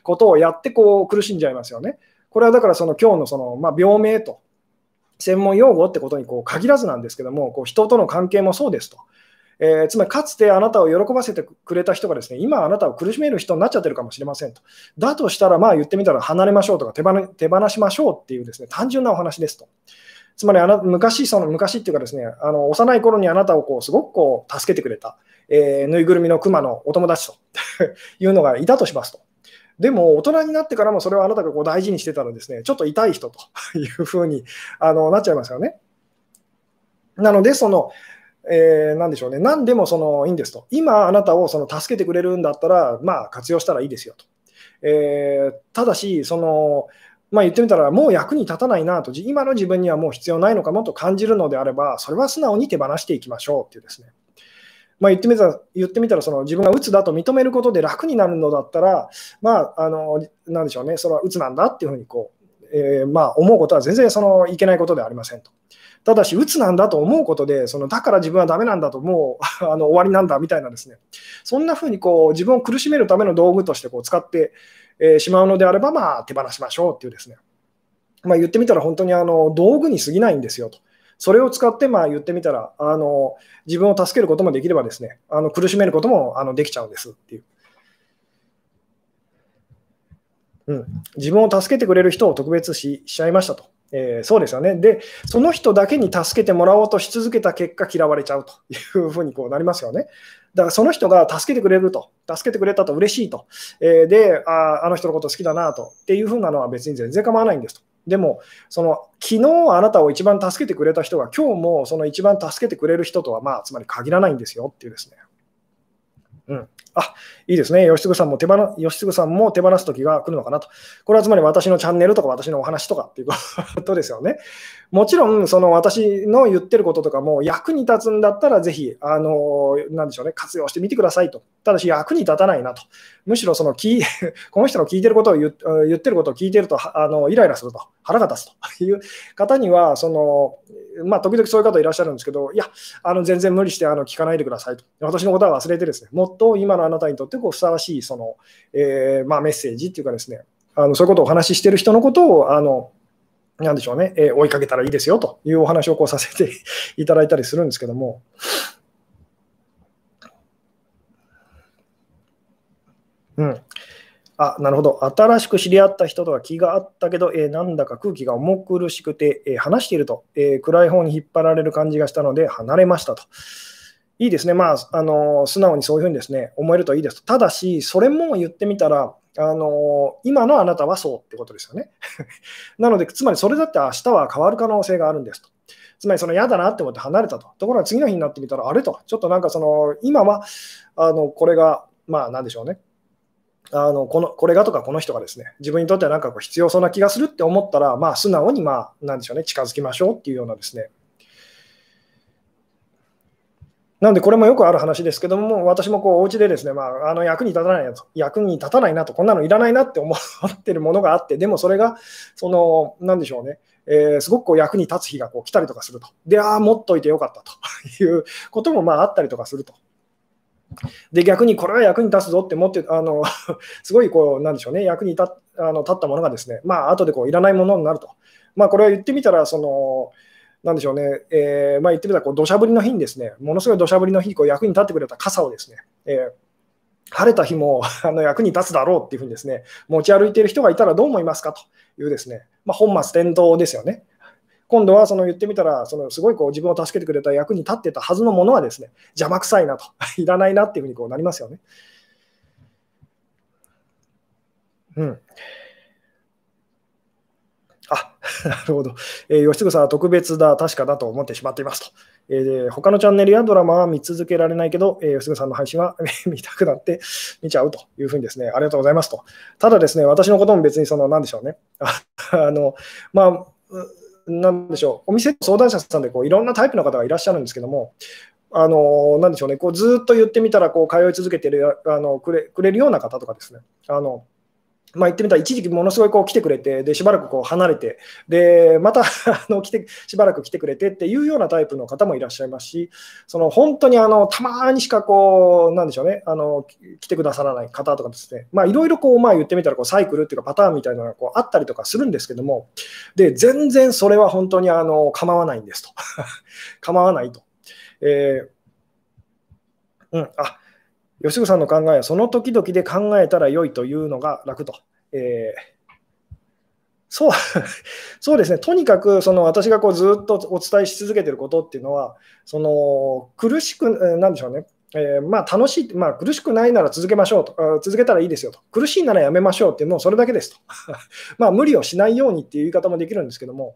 ことをやってこう苦しんじゃいますよね。これはだからその今日のその、まあ、病名と専門用語ってことにこう限らずなんですけども、こう人との関係もそうですと。えー、つまりかつてあなたを喜ばせてくれた人がですね、今あなたを苦しめる人になっちゃってるかもしれませんと。だとしたら、まあ言ってみたら離れましょうとか手放手放しましょうっていうですね、単純なお話ですと。つまりあな昔、その昔っていうかですね、あの幼い頃にあなたをこうすごくこう助けてくれた、えー、ぬいぐるみのクマのお友達と [LAUGHS] いうのがいたとしますと。でも、大人になってからもそれをあなたがこう大事にしてたらですね、ちょっと痛い人というふうにあのなっちゃいますよね。なので、その、えー、なんでしょうね、何でもそのいいんですと。今、あなたをその助けてくれるんだったら、まあ、活用したらいいですよと。えー、ただし、その、まあ、言ってみたら、もう役に立たないなと、今の自分にはもう必要ないのかもと感じるのであれば、それは素直に手放していきましょうっていうですね。まあ、言ってみたら、言ってみたらその自分が鬱だと認めることで楽になるのだったら、まあ、あのなんでしょうね、それは鬱なんだっていうふうにこう、えー、まあ、思うことは全然そのいけないことではありませんと。ただし、鬱なんだと思うことで、そのだから自分はダメなんだと、もう [LAUGHS] あの終わりなんだみたいなですね、そんなふうにこう自分を苦しめるための道具としてこう使って、えー、しまうのであれば、まあ、手放しましょうっていうですね、まあ、言ってみたら本当にあの道具に過ぎないんですよと。それを使ってまあ言ってみたらあの、自分を助けることもできればですね、あの苦しめることもあのできちゃうんですっていう。うん、自分を助けてくれる人を特別ししちゃいましたと。えー、そうですよね。で、その人だけに助けてもらおうとし続けた結果、嫌われちゃうというふうにこうなりますよね。だからその人が助けてくれると、助けてくれたと嬉しいと、えー、であ、あの人のこと好きだなとっていうふうなのは別に全然構わないんですと。でも、その昨日あなたを一番助けてくれた人が今日もその一番助けてくれる人とは、まあ、つまり限らないんですよっていうですね。うん。あ、いいですね。吉嗣さんも手放、吉嗣さんも手放す時が来るのかなと。これはつまり私のチャンネルとか私のお話とかっていうことですよね。もちろん、その私の言ってることとかも役に立つんだったら、ぜひ、あの、なんでしょうね、活用してみてくださいと。ただし、役に立たないなと。むしろ、その、[LAUGHS] この人の聞いてることを言ってることを聞いてると、あの、イライラすると、腹が立つという方には、その、まあ、時々そういう方いらっしゃるんですけど、いや、あの全然無理してあの聞かないでくださいと。私のことは忘れてですね、もっと今のあなたにとってこうふさわしいその、えー、まあ、メッセージっていうかですね、あのそういうことをお話ししてる人のことを、あのなでしょうね、えー、追いかけたらいいですよというお話をこうさせていただいたりするんですけども。うん。あ、なるほど。新しく知り合った人とは気があったけど、えー、なんだか空気が重苦しくて、えー、話していると、えー、暗い方に引っ張られる感じがしたので、離れましたと。いいですね。まあ、あの素直にそういうふうにですね、思えるといいですと。ただし、それも言ってみたら、あの今のあなたはそうってことですよね。[LAUGHS] なので、つまりそれだって明日は変わる可能性があるんですと。つまりその嫌だなって思って離れたと。ところが次の日になってみたら、あれと、ちょっとなんかその今はあのこれが、まあなんでしょうね。あのこのこれがとかこの人がですね自分にとってはなんかこう必要そうな気がするって思ったら、まあ、素直に、まあ、なんでしょうね、近づきましょうっていうようなですね、なので、これもよくある話ですけども、私もこうお家でですね、まあ、あの役に立たないなと、役に立たないなと、こんなのいらないなって思ってるものがあって、でもそれが、その、なんでしょうね、えー、すごくこう役に立つ日がこう来たりとかすると。で、ああ、持っといてよかったということもまああったりとかすると。で、逆にこれは役に立つぞって思って、あの [LAUGHS] すごいこう、なんでしょうね、役に立あの立ったものがですね、まあ後でこういらないものになると。まあこれは言ってみたら、その、なんでしょうね、えー、まあ、言ってみたらこう土砂降りの日にですね、ものすごい土砂降りの日にこう役に立ってくれた傘をですね、えー、晴れた日も [LAUGHS] あの役に立つだろうっていうふうにですね、持ち歩いている人がいたらどう思いますかというですね、まあ、本末転倒ですよね。今度はその言ってみたら、そのすごいこう自分を助けてくれた役に立ってたはずのものはですね、邪魔くさいなと、[LAUGHS] いらないなっていうふうにこうなりますよね。うん。あ、[LAUGHS] なるほど。えー、吉嗣さんは特別だ、確かだと思ってしまっていますと。えー、他のチャンネルやドラマは見続けられないけど、えー、吉嗣さんの配信は [LAUGHS] 見たくなって見ちゃうというふうにですね、ありがとうございますと。ただですね、私のことも別にその、なんでしょうね。あの、まあ、なんでしょう、お店相談者さんでこういろんなタイプの方がいらっしゃるんですけども、あのなんでしょうね、こうずっと言ってみたらこう通い続けてるあのくれくれるような方とかですね、あのまあ、言ってみたら、一時期ものすごいこう来てくれて、でしばらくこう離れて、でまた [LAUGHS] あの来てしばらく来てくれてっていうようなタイプの方もいらっしゃいますし、その本当にあのたまにしかこう、なんでしょうね、あの来てくださらない方とかですね、ま、いろいろこう、まあ、言ってみたらこうサイクルっていうか、パターンみたいなのがこうあったりとかするんですけども、で全然それは本当にあの構わないんですと。[LAUGHS] 構わないと。えー、うん、あ吉野さんの考えは、その時々で考えたら良いというのが楽と。えー、そう [LAUGHS] そうですね、とにかくその私がこうずっとお伝えし続けていることっていうのは、その苦しく、なんでしょうね、えー、まあ楽しい、まあ、苦しくないなら続けましょうと、続けたらいいですよと、苦しいならやめましょうっていう、もうそれだけですと、[LAUGHS] まあ無理をしないようにっていう言い方もできるんですけども、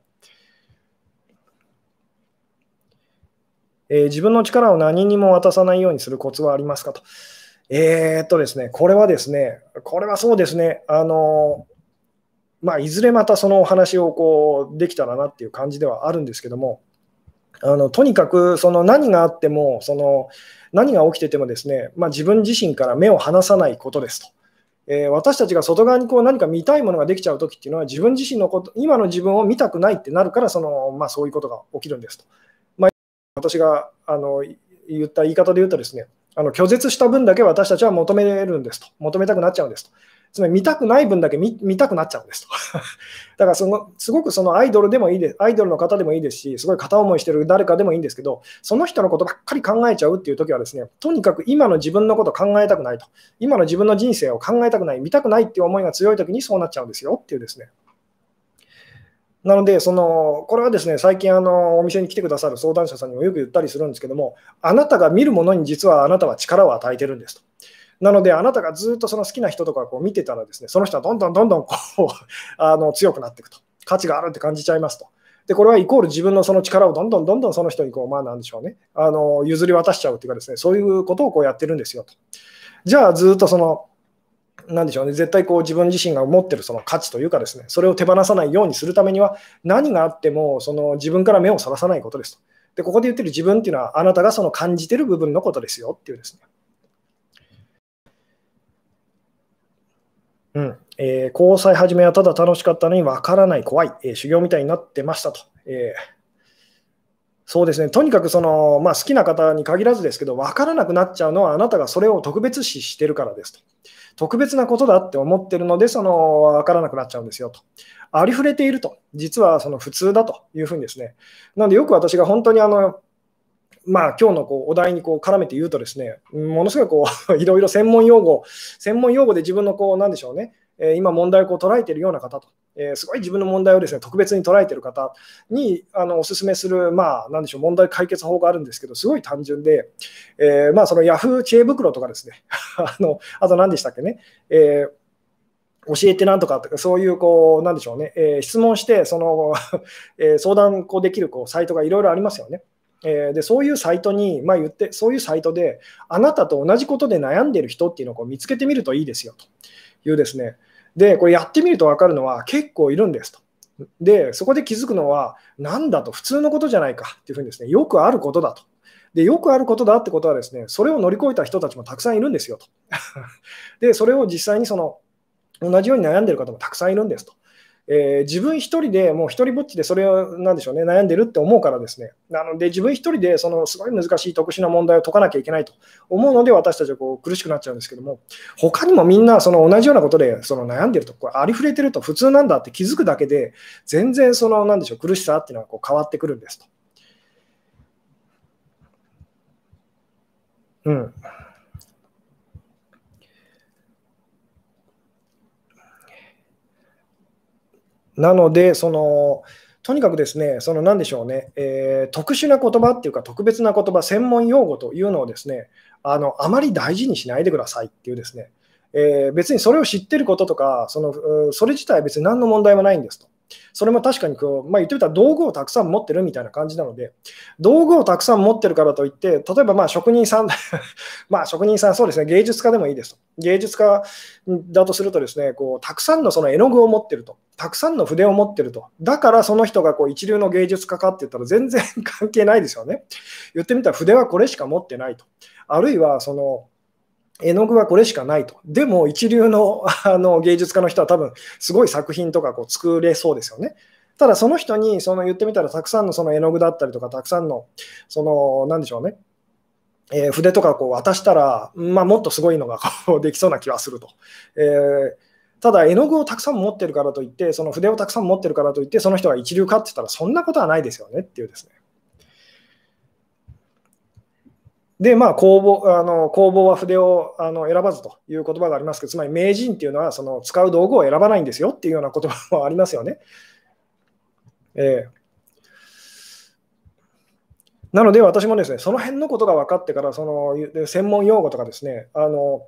えー、自分の力を何にも渡さないようにするコツはありますかと。えー、っとですね、これはですね、これはそうですね、あのまあ、いずれまたそのお話をこうできたらなっていう感じではあるんですけども、あのとにかくその何があっても、その何が起きててもですね、まあ、自分自身から目を離さないことですと。えー、私たちが外側にこう何か見たいものができちゃうときっていうのは、自分自身のこと、今の自分を見たくないってなるから、そのまあ、そういうことが起きるんですと。まあ、私があの言った言い方で言うとですね、あの拒絶した分だけ私たちは求めるんですと、求めたくなっちゃうんですと。つまり見たくない分だけ見たくなっちゃうんですと。[LAUGHS] だからその、すごくそのアイドルでもいいです、アイドルの方でもいいですし、すごい片思いしてる誰かでもいいんですけど、その人のことばっかり考えちゃうっていう時はですね、とにかく今の自分のこと考えたくないと。今の自分の人生を考えたくない、見たくないっていう思いが強い時にそうなっちゃうんですよっていうですね。なので、そのこれはですね最近あの、お店に来てくださる相談者さんにもよく言ったりするんですけども、あなたが見るものに実はあなたは力を与えてるんですと。なので、あなたがずっとその好きな人とかこう見てたら、ですねその人はどんどんどんどんこう [LAUGHS] あの強くなっていくと、価値があるって感じちゃいますと。で、これはイコール自分のその力をどんどんどんどんその人にこう、まあなんでしょうね、あの譲り渡しちゃうっていうかですね、そういうことをこうやってるんですよと。じゃあ、ずっとそのなんでしょうね、絶対こう自分自身が持ってるその価値というかですね、それを手放さないようにするためには、何があってもその自分から目をそらさないことですと。で、ここで言ってる自分っていうのは、あなたがその感じてる部分のことですよっていうですね。うんえー、交際始めはただ楽しかったのに分からない、怖い、えー、修行みたいになってましたと。えーそうですね、とにかくその、まあ、好きな方に限らずですけど、分からなくなっちゃうのは、あなたがそれを特別視してるからですと。特別なことだって思ってるので、その分からなくなっちゃうんですよと。ありふれていると、実はその普通だというふうにですね。なので、よく私が本当にあの、まあ、今日のこうお題にこう絡めて言うとですね、ものすごいこう [LAUGHS] いろいろ専門用語、専門用語で自分のこう、なんでしょうね、え今問題をこう捉えているような方と、えすごい自分の問題をですね特別に捉えている方にあのお勧めする、まあ、なんでしょう問題解決法があるんですけど、すごい単純で、え、まあ、その Yahoo! 知恵袋とかですね、[LAUGHS] あのあと何でしたっけね、えー教えてなんとかとか、そういう、こう、なんでしょうね、えー、質問して、その、[LAUGHS] えー、相談こうできるこうサイトがいろいろありますよね。えー、でそういうサイトに、まあ、言って、そういうサイトで、あなたと同じことで悩んでる人っていうのをこう見つけてみるといいですよと。いうですね、で、これやってみると分かるのは結構いるんですと。で、そこで気づくのは、なんだと、普通のことじゃないかっていうふうにですね、よくあることだと。で、よくあることだってことはですね、それを乗り越えた人たちもたくさんいるんですよと。[LAUGHS] で、それを実際にその同じように悩んでる方もたくさんいるんですと。えー、自分一人でもう一人ぼっちでそれをなでしょうね悩んでるって思うからですねなので自分一人でそのすごい難しい特殊な問題を解かなきゃいけないと思うので私たちはこう苦しくなっちゃうんですけども他にもみんなその同じようなことでその悩んでるとこありふれてると普通なんだって気づくだけで全然そのなでしょう苦しさっていうのはこう変わってくるんですと。うん。なので、その、とにかくですね、その何でしょうね、えー、特殊な言葉っていうか、特別な言葉、専門用語というのをですね、あのあまり大事にしないでくださいっていうですね、えー、別にそれを知ってることとか、そのそれ自体別に何の問題もないんですと。それも確かにこう、まあ、言ってみたら道具をたくさん持ってるみたいな感じなので、道具をたくさん持ってるからといって、例えばまあ職人さん、[LAUGHS] まあ職人さん、そうですね、芸術家でもいいですと。芸術家だとするとですね、こうたくさんのその絵の具を持ってると。たくさんの筆を持ってると。だからその人がこう一流の芸術家かって言ったら全然関係ないですよね。言ってみたら筆はこれしか持ってないと。あるいはその絵の具はこれしかないと。でも一流の [LAUGHS] あの芸術家の人は多分すごい作品とかこう作れそうですよね。ただその人にその言ってみたらたくさんのその絵の具だったりとかたくさんのその何でしょうね、えー、筆とかこう渡したら、まあ、もっとすごいのがこうできそうな気はすると。えーただ絵の具をたくさん持ってるからといって、その筆をたくさん持ってるからといって、その人が一流かって言ったら、そんなことはないですよねっていうですね。で、まあ、工房あの工房は筆をあの選ばずという言葉がありますけど、つまり名人っていうのはその使う道具を選ばないんですよっていうような言葉もありますよね。えー、なので私もですね、その辺のことが分かってから、その専門用語とかですね、あの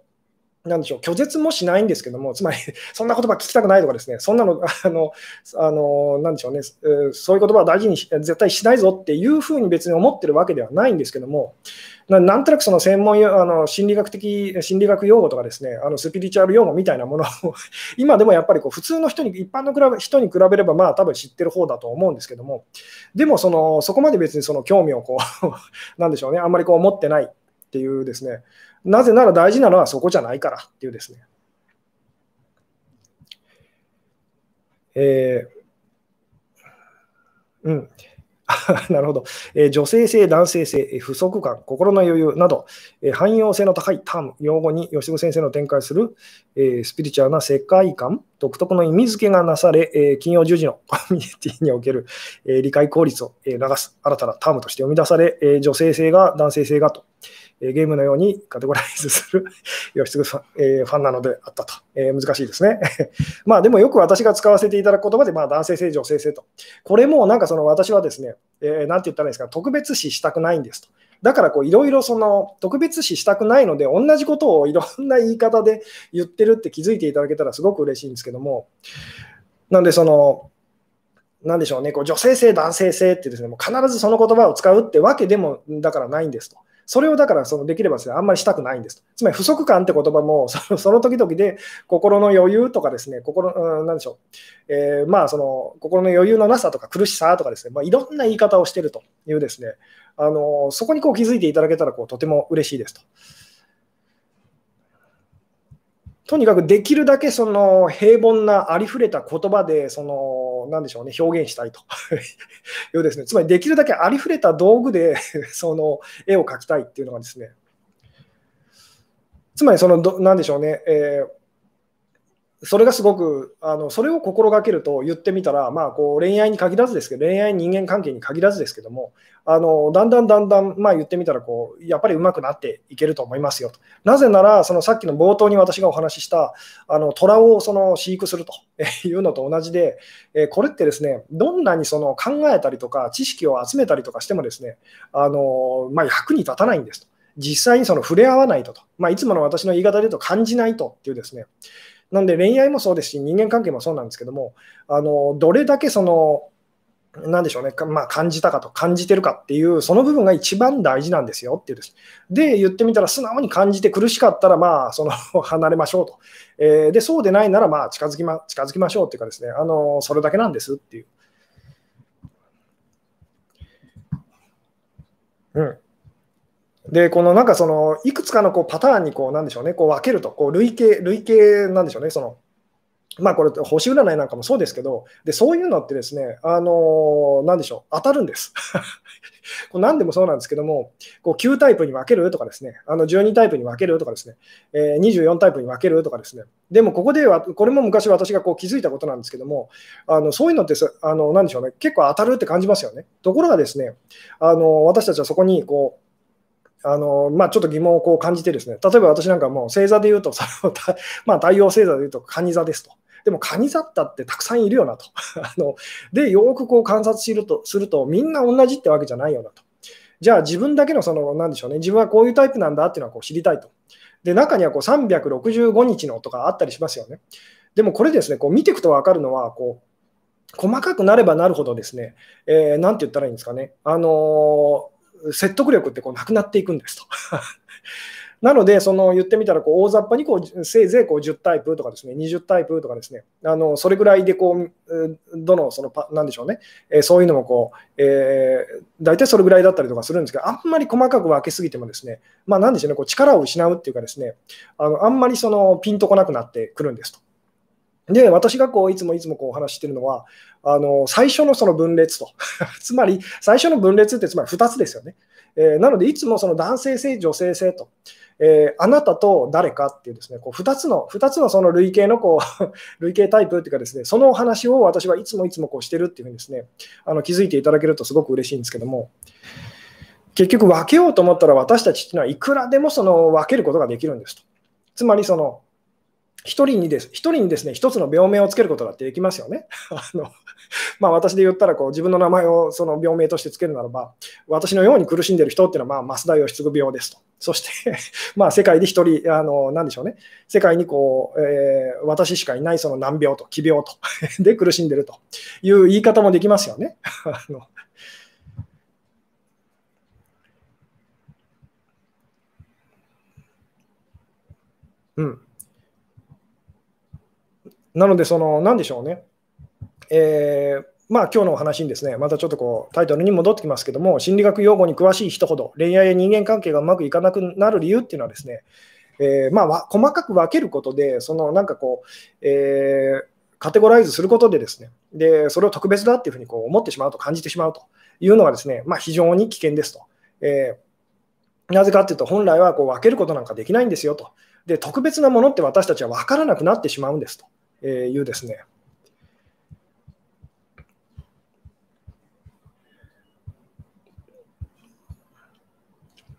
なんでしょう、拒絶もしないんですけども、つまり、[LAUGHS] そんな言葉聞きたくないとかですね、そんなの、[LAUGHS] あの、あのなんでしょうね、そういう言葉を大事に絶対しないぞっていうふうに別に思ってるわけではないんですけども、なんとなくその専門あの心理学的、心理学用語とかですね、あのスピリチュアル用語みたいなものを [LAUGHS] 今でもやっぱりこう普通の人に、一般の人に比べれば、まあ多分知ってる方だと思うんですけども、でもそのそこまで別にその興味をこう [LAUGHS] なんでしょうね、あんまりこう持ってないっていうですね、なぜなら大事なのはそこじゃないからっていうですね。えー、うん。[LAUGHS] なるほど、えー、女性性、男性性、不足感、心の余裕など、えー、汎用性の高いターム、用語に吉野先生の展開する、え、スピリチュアルな世界観、独特の意味付けがなされ、え、金曜十時の [LAUGHS] コミュニティにおける、え、理解効率を、え、流す新たなタームとして生み出され、え、女性性が男性性がと、えゲームのようにカテゴライズする [LAUGHS] 吉嗣ファ,、えー、ファンなのであったと。えー、難しいですね。[LAUGHS] まあでもよく私が使わせていただく言葉で、まあ、男性性、女性性と。これもなんかその私はですね、えー、なんて言ったらいいんですか、特別視したくないんですと。だからいろいろその特別視したくないので、同じことをいろんな言い方で [LAUGHS] 言ってるって気づいていただけたらすごく嬉しいんですけども、なんでその、なんでしょうね、こう女性性、男性性ってですね、もう必ずその言葉を使うってわけでもだからないんですと。それをだからそのできればです、ね、あんまりしたくないんです。つまり不足感って言葉もその [LAUGHS] その時々で心の余裕とかですね、心、うん、なんでしょう、えー、まあその心の余裕のなさとか苦しさとかですね、まあ、いろんな言い方をしてるというですね、あのそこにこう気づいていただけたらこうとても嬉しいですと。とにかくできるだけその平凡なありふれた言葉でそのなんでしょうね表現したいと。[LAUGHS] いうですね。つまりできるだけありふれた道具で [LAUGHS] その絵を描きたいっていうのがですね。つまりそのどなんでしょうね、えーそれがすごくあのそれを心がけると言ってみたら、まあ、こう恋愛に限らずですけど恋愛人間関係に限らずですけどもあのだんだんだんだん、まあ、言ってみたらこうやっぱり上手くなっていけると思いますよと。なぜならそのさっきの冒頭に私がお話ししたあの虎をその飼育するというのと同じで、えこれってですねどんなにその考えたりとか知識を集めたりとかしてもですねあの、まあ、役に立たないんですと。実際にその触れ合わないとと、まあ、いつもの私の言い方で言うと感じないとっていうですね。なんで恋愛もそうですし、人間関係もそうなんですけども、あのどれだけその、なんでしょうね、まあ、感じたかと、感じてるかっていう、その部分が一番大事なんですよっていうです。で、言ってみたら、素直に感じて苦しかったら、まあ、その [LAUGHS] 離れましょうと。えー、で、そうでないなら、まあ、近づきま、近づきましょうっていうかですね、あのそれだけなんですっていう。うん。で、このなんかその、いくつかのこうパターンにこう、なんでしょうね、こう分けると、こう累計、累計なんでしょうね、その、まあこれ、星占いなんかもそうですけど、でそういうのってですね、あのなんでしょう、当たるんです。[LAUGHS] こう何でもそうなんですけども、こう9タイプに分けるとかですね、あの12タイプに分けるとかですね、えー、24タイプに分けるとかですね、でもここでは、これも昔私がこう気づいたことなんですけども、あのそういうのってあの、なんでしょうね、結構当たるって感じますよね。ところがですね、あの私たちはそこにこう、あのまあ、ちょっと疑問をこう感じてですね、例えば私なんかもう星座で言うと、その [LAUGHS] まあ、太陽星座で言うと蟹座ですと。でも蟹座ったってたくさんいるよなと。[LAUGHS] あので、よくこう観察するとすると、みんな同じってわけじゃないよなと。じゃあ自分だけのその、なんでしょうね、自分はこういうタイプなんだっていうのはこう知りたいと。で、中にはこう365日のとかあったりしますよね。でもこれですね、こう見ていくと分かるのは、こう細かくなればなるほどですね、えー、なんて言ったらいいんですかね、あのー、説得力ってこうなくなっていくんですと。なので、その言ってみたらこう大雑把にこうせいぜいこう10タイプとかですね、20タイプとかですね、あのそれぐらいでこう、どのそのパ、なんでしょうね、え、そういうのもこう、えー、大体それぐらいだったりとかするんですけど、あんまり細かく分けすぎてもですね、まあ、なんでしょうね、こう力を失うっていうかですね、あのあんまりそのピンとこなくなってくるんですと。で、私がこういつもいつもこうお話してるのは、あの最初のその分裂と、[LAUGHS] つまり最初の分裂ってつまり2つですよね。えー、なので、いつもその男性性、女性性と、えー、あなたと誰かっていうですね、こう二つの、二つのその類型のこう [LAUGHS] 類型タイプっていうかですね、そのお話を私はいつもいつもこうしてるっていうふうにですね、あの気づいていただけるとすごく嬉しいんですけども、結局分けようと思ったら私たちっていうのはいくらでもその分けることができるんですと。つまりその一人にです、一人にですね、一つの病名をつけることだってできますよね。[LAUGHS] あのまあ、私で言ったらこう、自分の名前をその病名としてつけるならば、私のように苦しんでる人っていうのは、まあ、増田義嗣病ですと。そして [LAUGHS] まあ、世界で一人、あの、なんでしょうね、世界にこう、えー、私しかいないその難病と、奇病と [LAUGHS] で苦しんでるという言い方もできますよね。あのうん。なので、その、なんでしょうね。えー、まあ、今日のお話にですね、またちょっとこうタイトルに戻ってきますけども、心理学用語に詳しい人ほど恋愛や人間関係がうまくいかなくなる理由っていうのはですね、えー、まあ、細かく分けることで、そのなんかこう、えー、カテゴライズすることでですね、でそれを特別だっていうふうにこう思ってしまうと感じてしまうというのはですね、まあ、非常に危険ですと。えー、なぜかっていうと、本来はこう分けることなんかできないんですよと。で、特別なものって私たちは分からなくなってしまうんですと。えいうですね。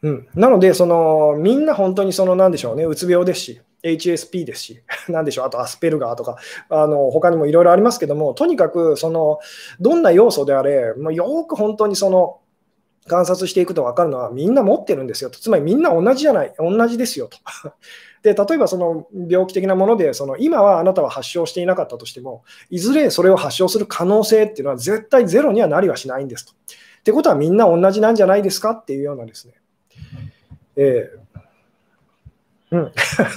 うん、なので、そのみんな本当にそのなんでしょうね、うつ病ですし、HSP ですし、[LAUGHS] なんでしょう、あとアスペルガーとか、あの他にもいろいろありますけども、とにかくそのどんな要素であれ、もうよく本当にその観察していくと分かるのは、みんな持ってるんですよと、つまりみんな同じじゃない、同じですよと。で例えばその病気的なものでその今はあなたは発症していなかったとしてもいずれそれを発症する可能性っていうのは絶対ゼロにはなりはしないんですと。ってことはみんな同じなんじゃないですかっていうようなですね、えー、うん、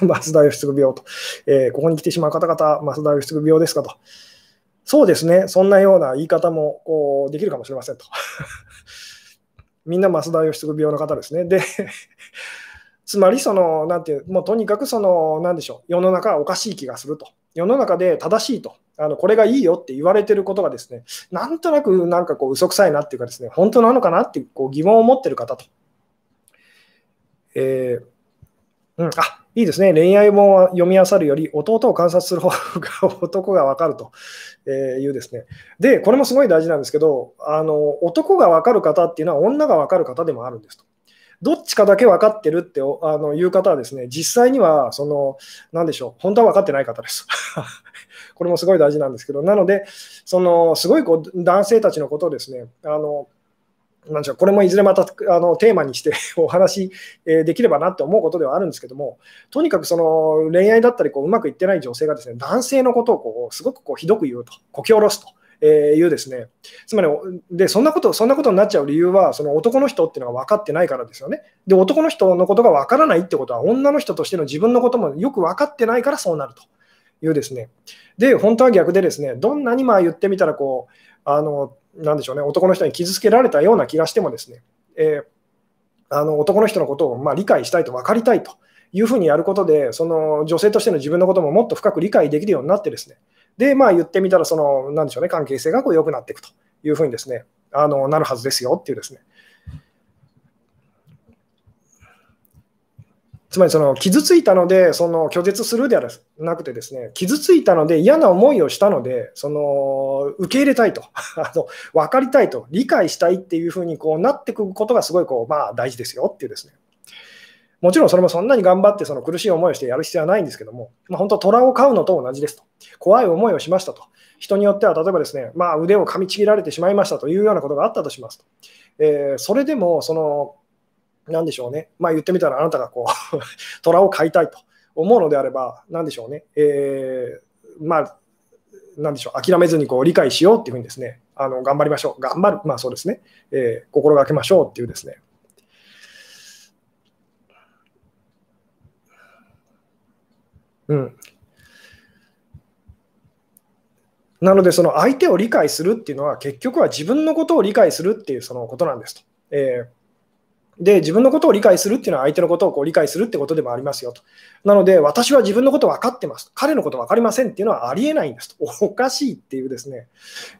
増田義嗣病と、えー、ここに来てしまう方々、増田義嗣病ですかと。そうですね、そんなような言い方もこうできるかもしれませんと。[LAUGHS] みんな増田義嗣病の方ですね。でつまりその、なんていう、もうとにかくその、なんでしょう、世の中はおかしい気がすると。世の中で正しいと。あのこれがいいよって言われてることがですね、なんとなくなんかこう嘘くさいなっていうかですね、本当なのかなっていうこう疑問を持ってる方と。えー、うん、あいいですね、恋愛本を読み漁るより弟を観察する方が男が分かるというですね。で、これもすごい大事なんですけど、あの男が分かる方っていうのは女が分かる方でもあるんですと。どっちかだけ分かってるってあのいう方はですね、実際には、その、なんでしょう、本当は分かってない方です。[LAUGHS] これもすごい大事なんですけど、なので、その、すごいこう男性たちのことをですね、あの、なんでしょうこれもいずれまたあのテーマにして [LAUGHS] お話、えできればなって思うことではあるんですけども、とにかくその恋愛だったりこううまくいってない女性がですね男性のことをこうすごくこうひどく言うと、こき下ろすと。えー、いうですね、つまりでそんなこと、そんなことになっちゃう理由は、その男の人っていうのが分かってないからですよね。で、男の人のことが分からないってことは、女の人としての自分のこともよく分かってないからそうなるというですね。で、本当は逆でですね、どんなにまあ言ってみたら、こう、あの、なんでしょうね、男の人に傷つけられたような気がしてもですね、えーあの男の人のことをま理解したいと分かりたいというふうにやることで、その女性としての自分のことももっと深く理解できるようになってですね、で、まあ言ってみたら、その、なんでしょうね、関係性がこう良くなっていくというふうにですね、あのなるはずですよっていうですね。つまりその傷ついたのでその拒絶するではなくてですね傷ついたので嫌な思いをしたのでその受け入れたいと。[LAUGHS] あの分かりたいと。理解したいっていうふうにこうなっていくことがすごいこう、まあ、大事ですよっていうですね。もちろんそれもそんなに頑張ってその苦しい思いをしてやる必要はないんですけども、まあ、本当虎を飼うのと同じですと。怖い思いをしましたと。人によっては例えばですね、まあ、腕を噛みちぎられてしまいましたというようなことがあったとしますと、えー、それでもそのなんでしょうね、まあ、言ってみたらあなたがこう [LAUGHS] 虎を飼いたいと思うのであれば、なんでしょうね、えー、まあ、なんでしょう、諦めずにこう理解しようっていうふうにですね、あの頑張りましょう、頑張る、まあそうですね、えー、心がけましょうっていうですね。うん、なので、その相手を理解するっていうのは、結局は自分のことを理解するっていうそのことなんですと。えーで、自分のことを理解するっていうのは相手のことをこう理解するってことでもありますよと。なので、私は自分のこと分かってます。彼のこと分かりませんっていうのはありえないんですと。[LAUGHS] おかしいっていうですね。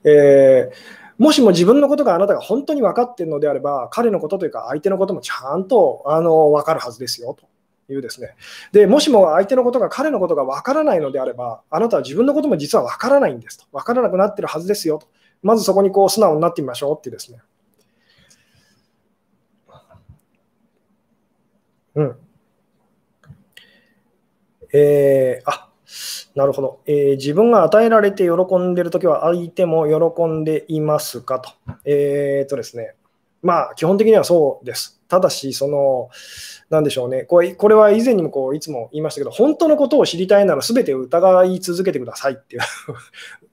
えー、もしも自分のことがあなたが本当に分かってるのであれば、彼のことというか相手のこともちゃんとあの分かるはずですよと。いうですねでもしも相手のことが彼のことが分からないのであれば、あなたは自分のことも実は分からないんですと。分からなくなってるはずですよと。まずそこにこう素直になってみましょうってですね。うん。えー、あなるほど、えー、自分が与えられて喜んでるときは相手も喜んでいますかと。えっ、ー、とですね、まあ、基本的にはそうです。ただし、その、なんでしょうね、これこれは以前にもこういつも言いましたけど、本当のことを知りたいなら全て疑い続けてくださいっていう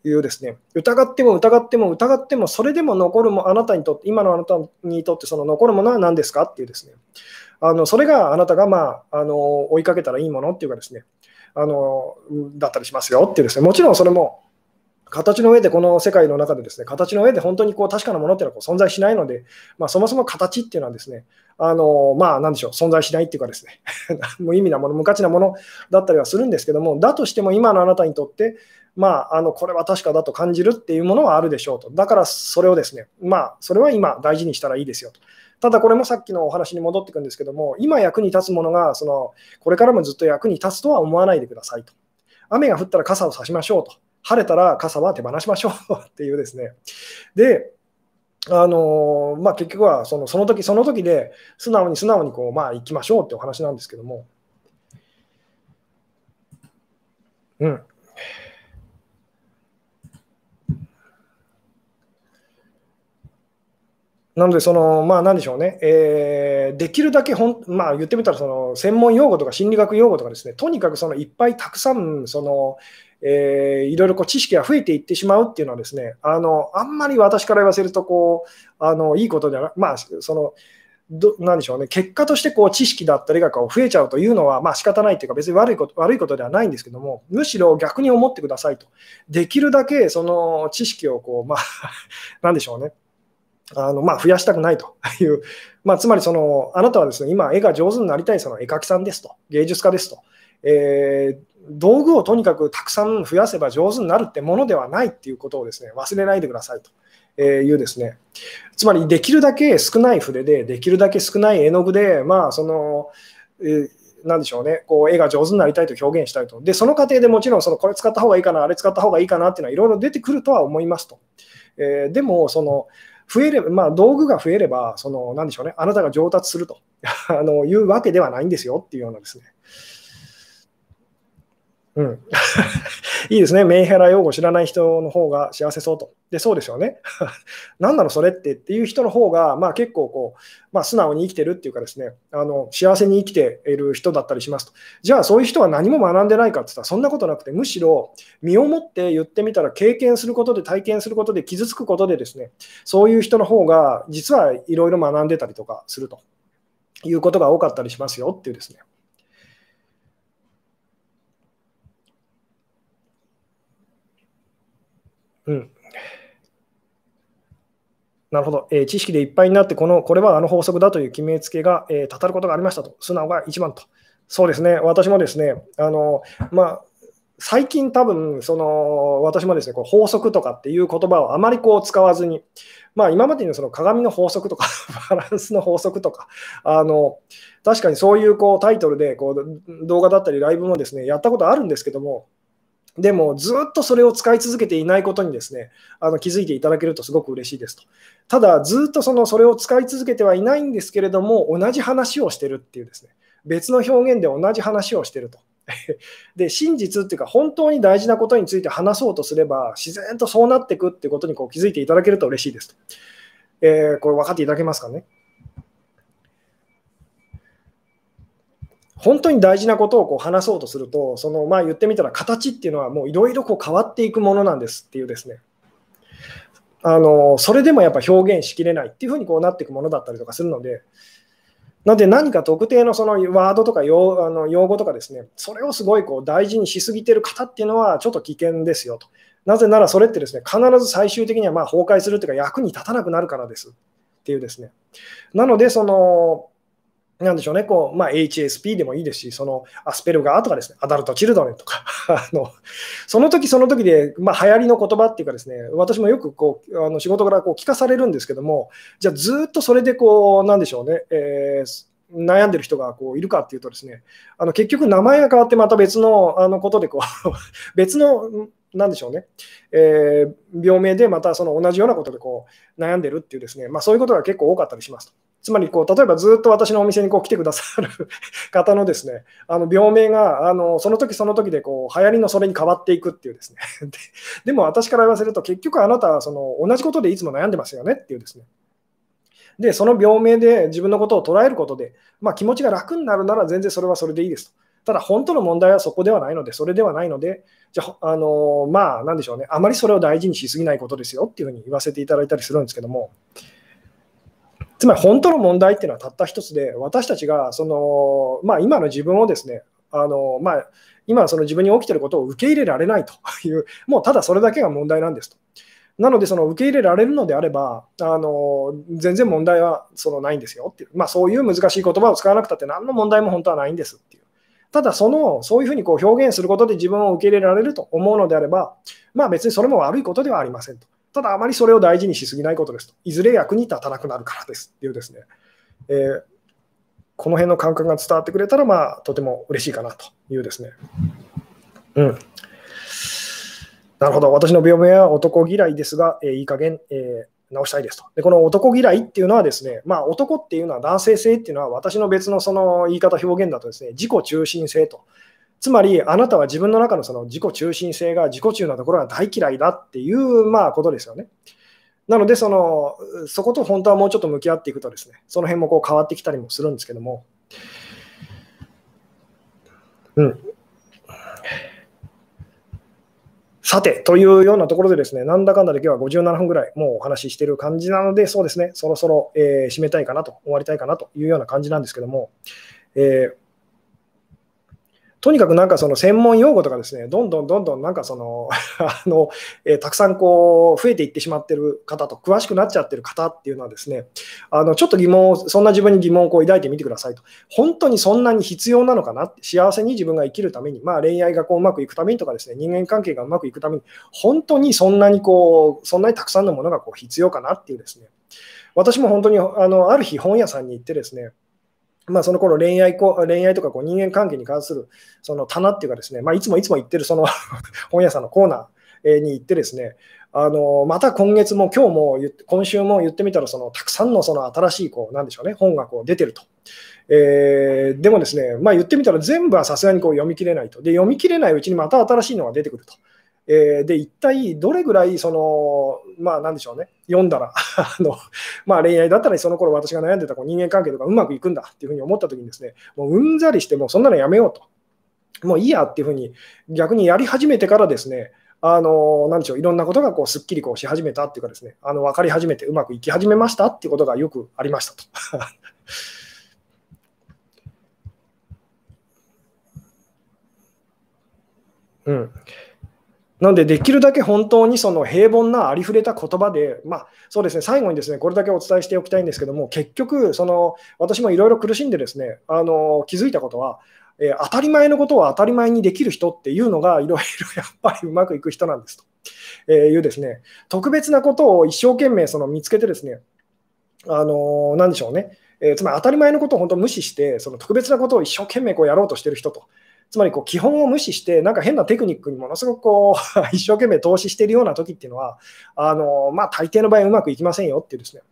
いうですね、[LAUGHS] 疑っても疑っても疑っても、それでも残るもあなたにとって、今のあなたにとってその残るものは何ですかっていうですね、あのそれがあなたが、まあ、あの追いかけたらいいものっていうかですね、あのだったりしますよっていうですね、もちろんそれも形の上でこの世界の中でですね、形の上で本当にこう確かなものっていうのはこう存在しないので、まあ、そもそも形っていうのはですね、あのまあ、なんでしょう、存在しないっていうかですね、[LAUGHS] 無意味なもの、無価値なものだったりはするんですけども、だとしても今のあなたにとって、まあ、あのこれは確かだと感じるっていうものはあるでしょうと。だからそれをですね、まあ、それは今大事にしたらいいですよと。ただこれもさっきのお話に戻ってくんですけども、今役に立つものがそのこれからもずっと役に立つとは思わないでくださいと。雨が降ったら傘を差しましょうと。晴れたら傘は手放しましょうっていうですね。で、あのまあ、結局はそのその時その時で素直に素直にこう、まあ、行きましょうってお話なんですけども。うん。なので、その、まあ、なんでしょうね、えー、できるだけほん、まあ、言ってみたら、その、専門用語とか心理学用語とかですね、とにかくその、いっぱいたくさん、その、えー、いろいろこう知識が増えていってしまうっていうのはですね、あの、あんまり私から言わせると、こう、あの、いいことではまあ、その、どなんでしょうね、結果としてこう知識だったりがこう増えちゃうというのは、まあ仕方ないというか、別に悪いこと悪いことではないんですけども、むしろ逆に思ってくださいと。できるだけその知識をこう、まあ、[LAUGHS] なんでしょうね、あのまあ、増やしたくないという、まあ、つまりそのあなたはですね今、絵が上手になりたいその絵描きさんですと、芸術家ですと、えー、道具をとにかくたくさん増やせば上手になるってものではないっていうことをですね忘れないでくださいというですね、つまりできるだけ少ない筆で、できるだけ少ない絵の具で、まあそのえーでしょうね、こう絵が上手になりたいと表現したいと。で、その過程でもちろんそのこれ使った方がいいかな、あれ使った方がいいかなっていうのはいろいろ出てくるとは思いますと。えー、でも、その増えれば、まあ、道具が増えれば、その、なんでしょうね、あなたが上達すると [LAUGHS] あのいうわけではないんですよっていうようなですね。うん、[LAUGHS] いいですね。メンヘラ用語知らない人の方が幸せそうと。で、そうですよね。[LAUGHS] 何なのそれってっていう人の方が、まあ結構こう、まあ素直に生きてるっていうかですね、あの、幸せに生きている人だったりしますと。じゃあそういう人は何も学んでないかって言ったらそんなことなくて、むしろ身をもって言ってみたら経験することで体験することで傷つくことでですね、そういう人の方が実はいろいろ学んでたりとかするということが多かったりしますよっていうですね。うん。なるほど、えー知識でいっぱいになってこの、これはあの法則だという決めつけが、えーたたることがありましたと、素直が一番と。そうですね、私もですね、あのまあ、最近多分その私もですねこう法則とかっていう言葉をあまりこう使わずに、まあ、今までのその鏡の法則とか [LAUGHS] バランスの法則とかあの確かにそういうこうタイトルでこう動画だったりライブもですねやったことあるんですけどもでもずっとそれを使い続けていないことにですねあの気づいていただけるとすごく嬉しいですと。ただずっとそのそれを使い続けてはいないんですけれども同じ話をしてるっていうですね別の表現で同じ話をしてると。[LAUGHS] で真実っていうか本当に大事なことについて話そうとすれば自然とそうなっていくっていうことにこう気づいていただけると嬉しいですと。えー、これ分かっていただけますかね？本当に大事なことをこう話そうとすると、そのまあ言ってみたら形っていうのはもういろいろ変わっていくものなんですっていうですね。あのそれでもやっぱ表現しきれないっていうふうにこうなっていくものだったりとかするので、なので何か特定のそのワードとか用あの用語とかですね、それをすごいこう大事にしすぎてる方っていうのはちょっと危険ですよと。なぜならそれってですね、必ず最終的にはま崩壊するというか役に立たなくなるからですっていうですね。なので、そのなんでしょうね、こうまあ、HSP でもいいですし、そのアスペルガーとかですね、アダルト・チルドレンとか。[LAUGHS] あの、その時その時で、まあ、流行りの言葉っていうかですね、私もよくこうあの仕事からこう聞かされるんですけども、じゃあずっとそれでこう、なんでしょうね、えー悩んでる人がこういるかっていうとですね、あの結局名前が変わってまた別のあのことでこう [LAUGHS] 別のなんでしょうね、えー、病名でまたその同じようなことでこう悩んでるっていうですね、まあ、そういうことが結構多かったりしますと。つまりこう、例えばずっと私のお店にこう来てくださる方のですね、[LAUGHS] あの病名があのその時その時でこう流行りのそれに変わっていくっていうですね [LAUGHS] で。でも私から言わせると、結局あなたはその同じことでいつも悩んでますよねっていうですね。で、その病名で自分のことを捉えることで、まあ、気持ちが楽になるなら全然それはそれでいいですと。ただ、本当の問題はそこではないので、それではないので、じゃあ、あのまあ、なんでしょうね、あまりそれを大事にしすぎないことですよっていうふうに言わせていただいたりするんですけども、つまり本当の問題っていうのはたった一つで、私たちがその、まあ、今の自分をですね、あのまあ、今その自分に起きてることを受け入れられないという、もうただそれだけが問題なんですと。なので、その受け入れられるのであれば、あの全然問題はそのないんですよっていう、まあ、そういう難しい言葉を使わなくたって何の問題も本当はないんですっていう。ただ、そのそういうふうにこう表現することで自分を受け入れられると思うのであれば、まあ、別にそれも悪いことではありませんと。ただ、あまりそれを大事にしすぎないことですと。いずれ役に立たなくなるからですっていうですね、えー、この辺の感覚が伝わってくれたら、まあ、とても嬉しいかなというですね。うん。なるほど、私の病名は男嫌いですが、えー、いい加減、えー、直したいですと。で、この男嫌いっていうのはですね、まあ、男っていうのは男性性っていうのは私の別のその言い方表現だとですね、自己中心性と。つまり、あなたは自分の中のその自己中心性が自己中なところが大嫌いだっていう、まあ、ことですよね。なのでその、そこと本当はもうちょっと向き合っていくとですね、その辺もこう変わってきたりもするんですけども。うん。さて、というようなところでですね、なんだかんだで今日は57分ぐらいもうお話ししている感じなので、そうですね、そろそろ、えー、締めたいかなと、終わりたいかなというような感じなんですけども、えーとにかくなんかその専門用語とかですね、どんどんどんどんなんかその [LAUGHS] あの、えー、たくさんこう増えていってしまってる方と、詳しくなっちゃってる方っていうのはですね、あのちょっと疑問を、そんな自分に疑問をこう抱いてみてくださいと。本当にそんなに必要なのかな幸せに自分が生きるために、まあ、恋愛がこううまくいくためにとかですね、人間関係がうまくいくために、本当にそんなにこう、そんなにたくさんのものがこう必要かなっていうですね、私も本当にあのある日本屋さんに行ってですね、まあ、その頃恋愛恋愛とかこう人間関係に関するその棚っていうかですね、まあ、いつもいつも行ってるその [LAUGHS] 本屋さんのコーナーに行ってですね、あのまた今月も今日も今週も言ってみたらそのたくさんのその新しいこうなんでしょうね本がこう出てると。えー、でもですね、まあ、言ってみたら全部はさすがにこう読み切れないと。で、読み切れないうちにまた新しいのが出てくると。えー、で、一体どれぐらい、その、まあ、なんでしょうね、読んだら [LAUGHS] あの、まあ、恋愛だったら、その頃私が悩んでた人間関係とかうまくいくんだっていうふうに思ったときにですね、もううんざりして、もうそんなのやめようと。もういいやっていうふうに、逆にやり始めてからですね、あの、なんでしょう、いろんなことがこうすっきりこうし始めたっていうかですね、あの分かり始めてうまくいき始めましたっていうことがよくありましたと。[LAUGHS] うん。なので、できるだけ本当にその平凡なありふれた言葉で、まあ、そうですね、最後にですね、これだけお伝えしておきたいんですけども、結局、その、私もいろいろ苦しんでですね、あの、気づいたことは、えー、当たり前のことを当たり前にできる人っていうのが、いろいろ [LAUGHS] やっぱりうまくいく人なんですと、えいうですね、特別なことを一生懸命その見つけてですね、あのなんでしょうね、えー、つまり当たり前のことを本当無視して、その特別なことを一生懸命こうやろうとしてる人と。つまりこう基本を無視して、なんか変なテクニックにものすごくこう [LAUGHS] 一生懸命投資しているような時っていうのは、あのまあ、大抵の場合うまくいきませんよっていうですね、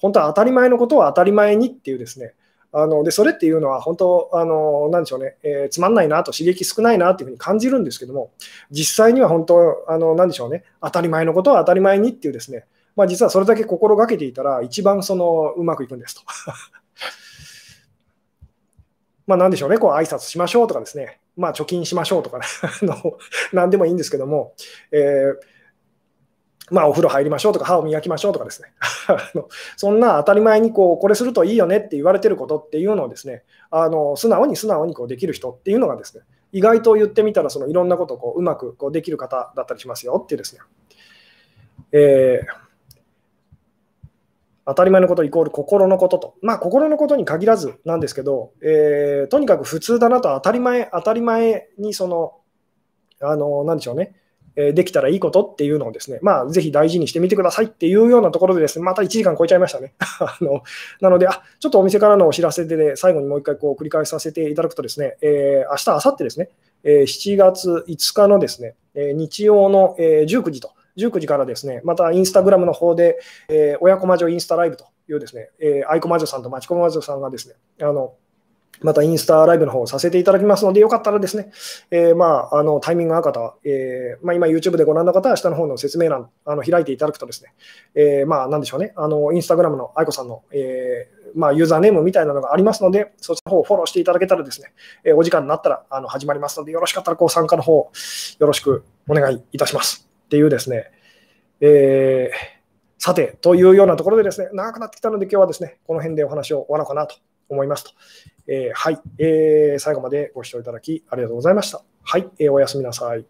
本当は当たり前のことを当たり前にっていうですね、あのでそれっていうのは本当、あのなんでしょうね、えー、つまんないなと、刺激少ないなっていうふうに感じるんですけども、実際には本当、あのなんでしょうね、当たり前のことは当たり前にっていうですね、まあ、実はそれだけ心がけていたら、一番そのうまくいくんですと。[LAUGHS] まあ、なんでしょうね、こう挨拶しましょうとかですね、まあ、貯金しましょうとか、ね、[LAUGHS] の何でもいいんですけども、えー、まあ、お風呂入りましょうとか、歯を磨きましょうとかですね、[LAUGHS] そんな当たり前にこうこれするといいよねって言われてることっていうのをですね、あの素直に素直にこうできる人っていうのがですね、意外と言ってみたらそのいろんなことをこううまくこうできる方だったりしますよっていうですね、えー当たり前のことイコール心のことと、まあ、心のことに限らずなんですけど、えー、とにかく普通だなと当たり前、当たり前にその、あの、なんでしょうね、えー、できたらいいことっていうのをですね、まあ、ぜひ大事にしてみてくださいっていうようなところでですね、また1時間超えちゃいましたね。[LAUGHS] あのなのであ、ちょっとお店からのお知らせで、ね、最後にもう一回こう繰り返させていただくとですね、えー、明日、明後日ですね、えー、7月5日のですね、えー、日曜の、えー、19時と、19時からですね、またインスタグラムの方で、えー、親子魔女インスタライブというですね、えー、愛子魔女さんと町子魔女さんがですね、あの、またインスタライブの方をさせていただきますので、よかったらですね、えー、まあ、あのタイミングが合う方は、えーまあ、今 YouTube でご覧の方は下の方の説明欄あの開いていただくとですね、えー、まあ、なんでしょうね、あのインスタグラムの愛子さんの、えーまあ、ユーザーネームみたいなのがありますので、そちらの方をフォローしていただけたらですね、えー、お時間になったらあの始まりますので、よろしかったらご参加の方よろしくお願いいたします。っていうですね、えー、さて、というようなところでですね、長くなってきたので、今日はですね、この辺でお話を終わろうかなと思いますと。えー、はい、えー、最後までご視聴いただきありがとうございました。はい、えー、おやすみなさい。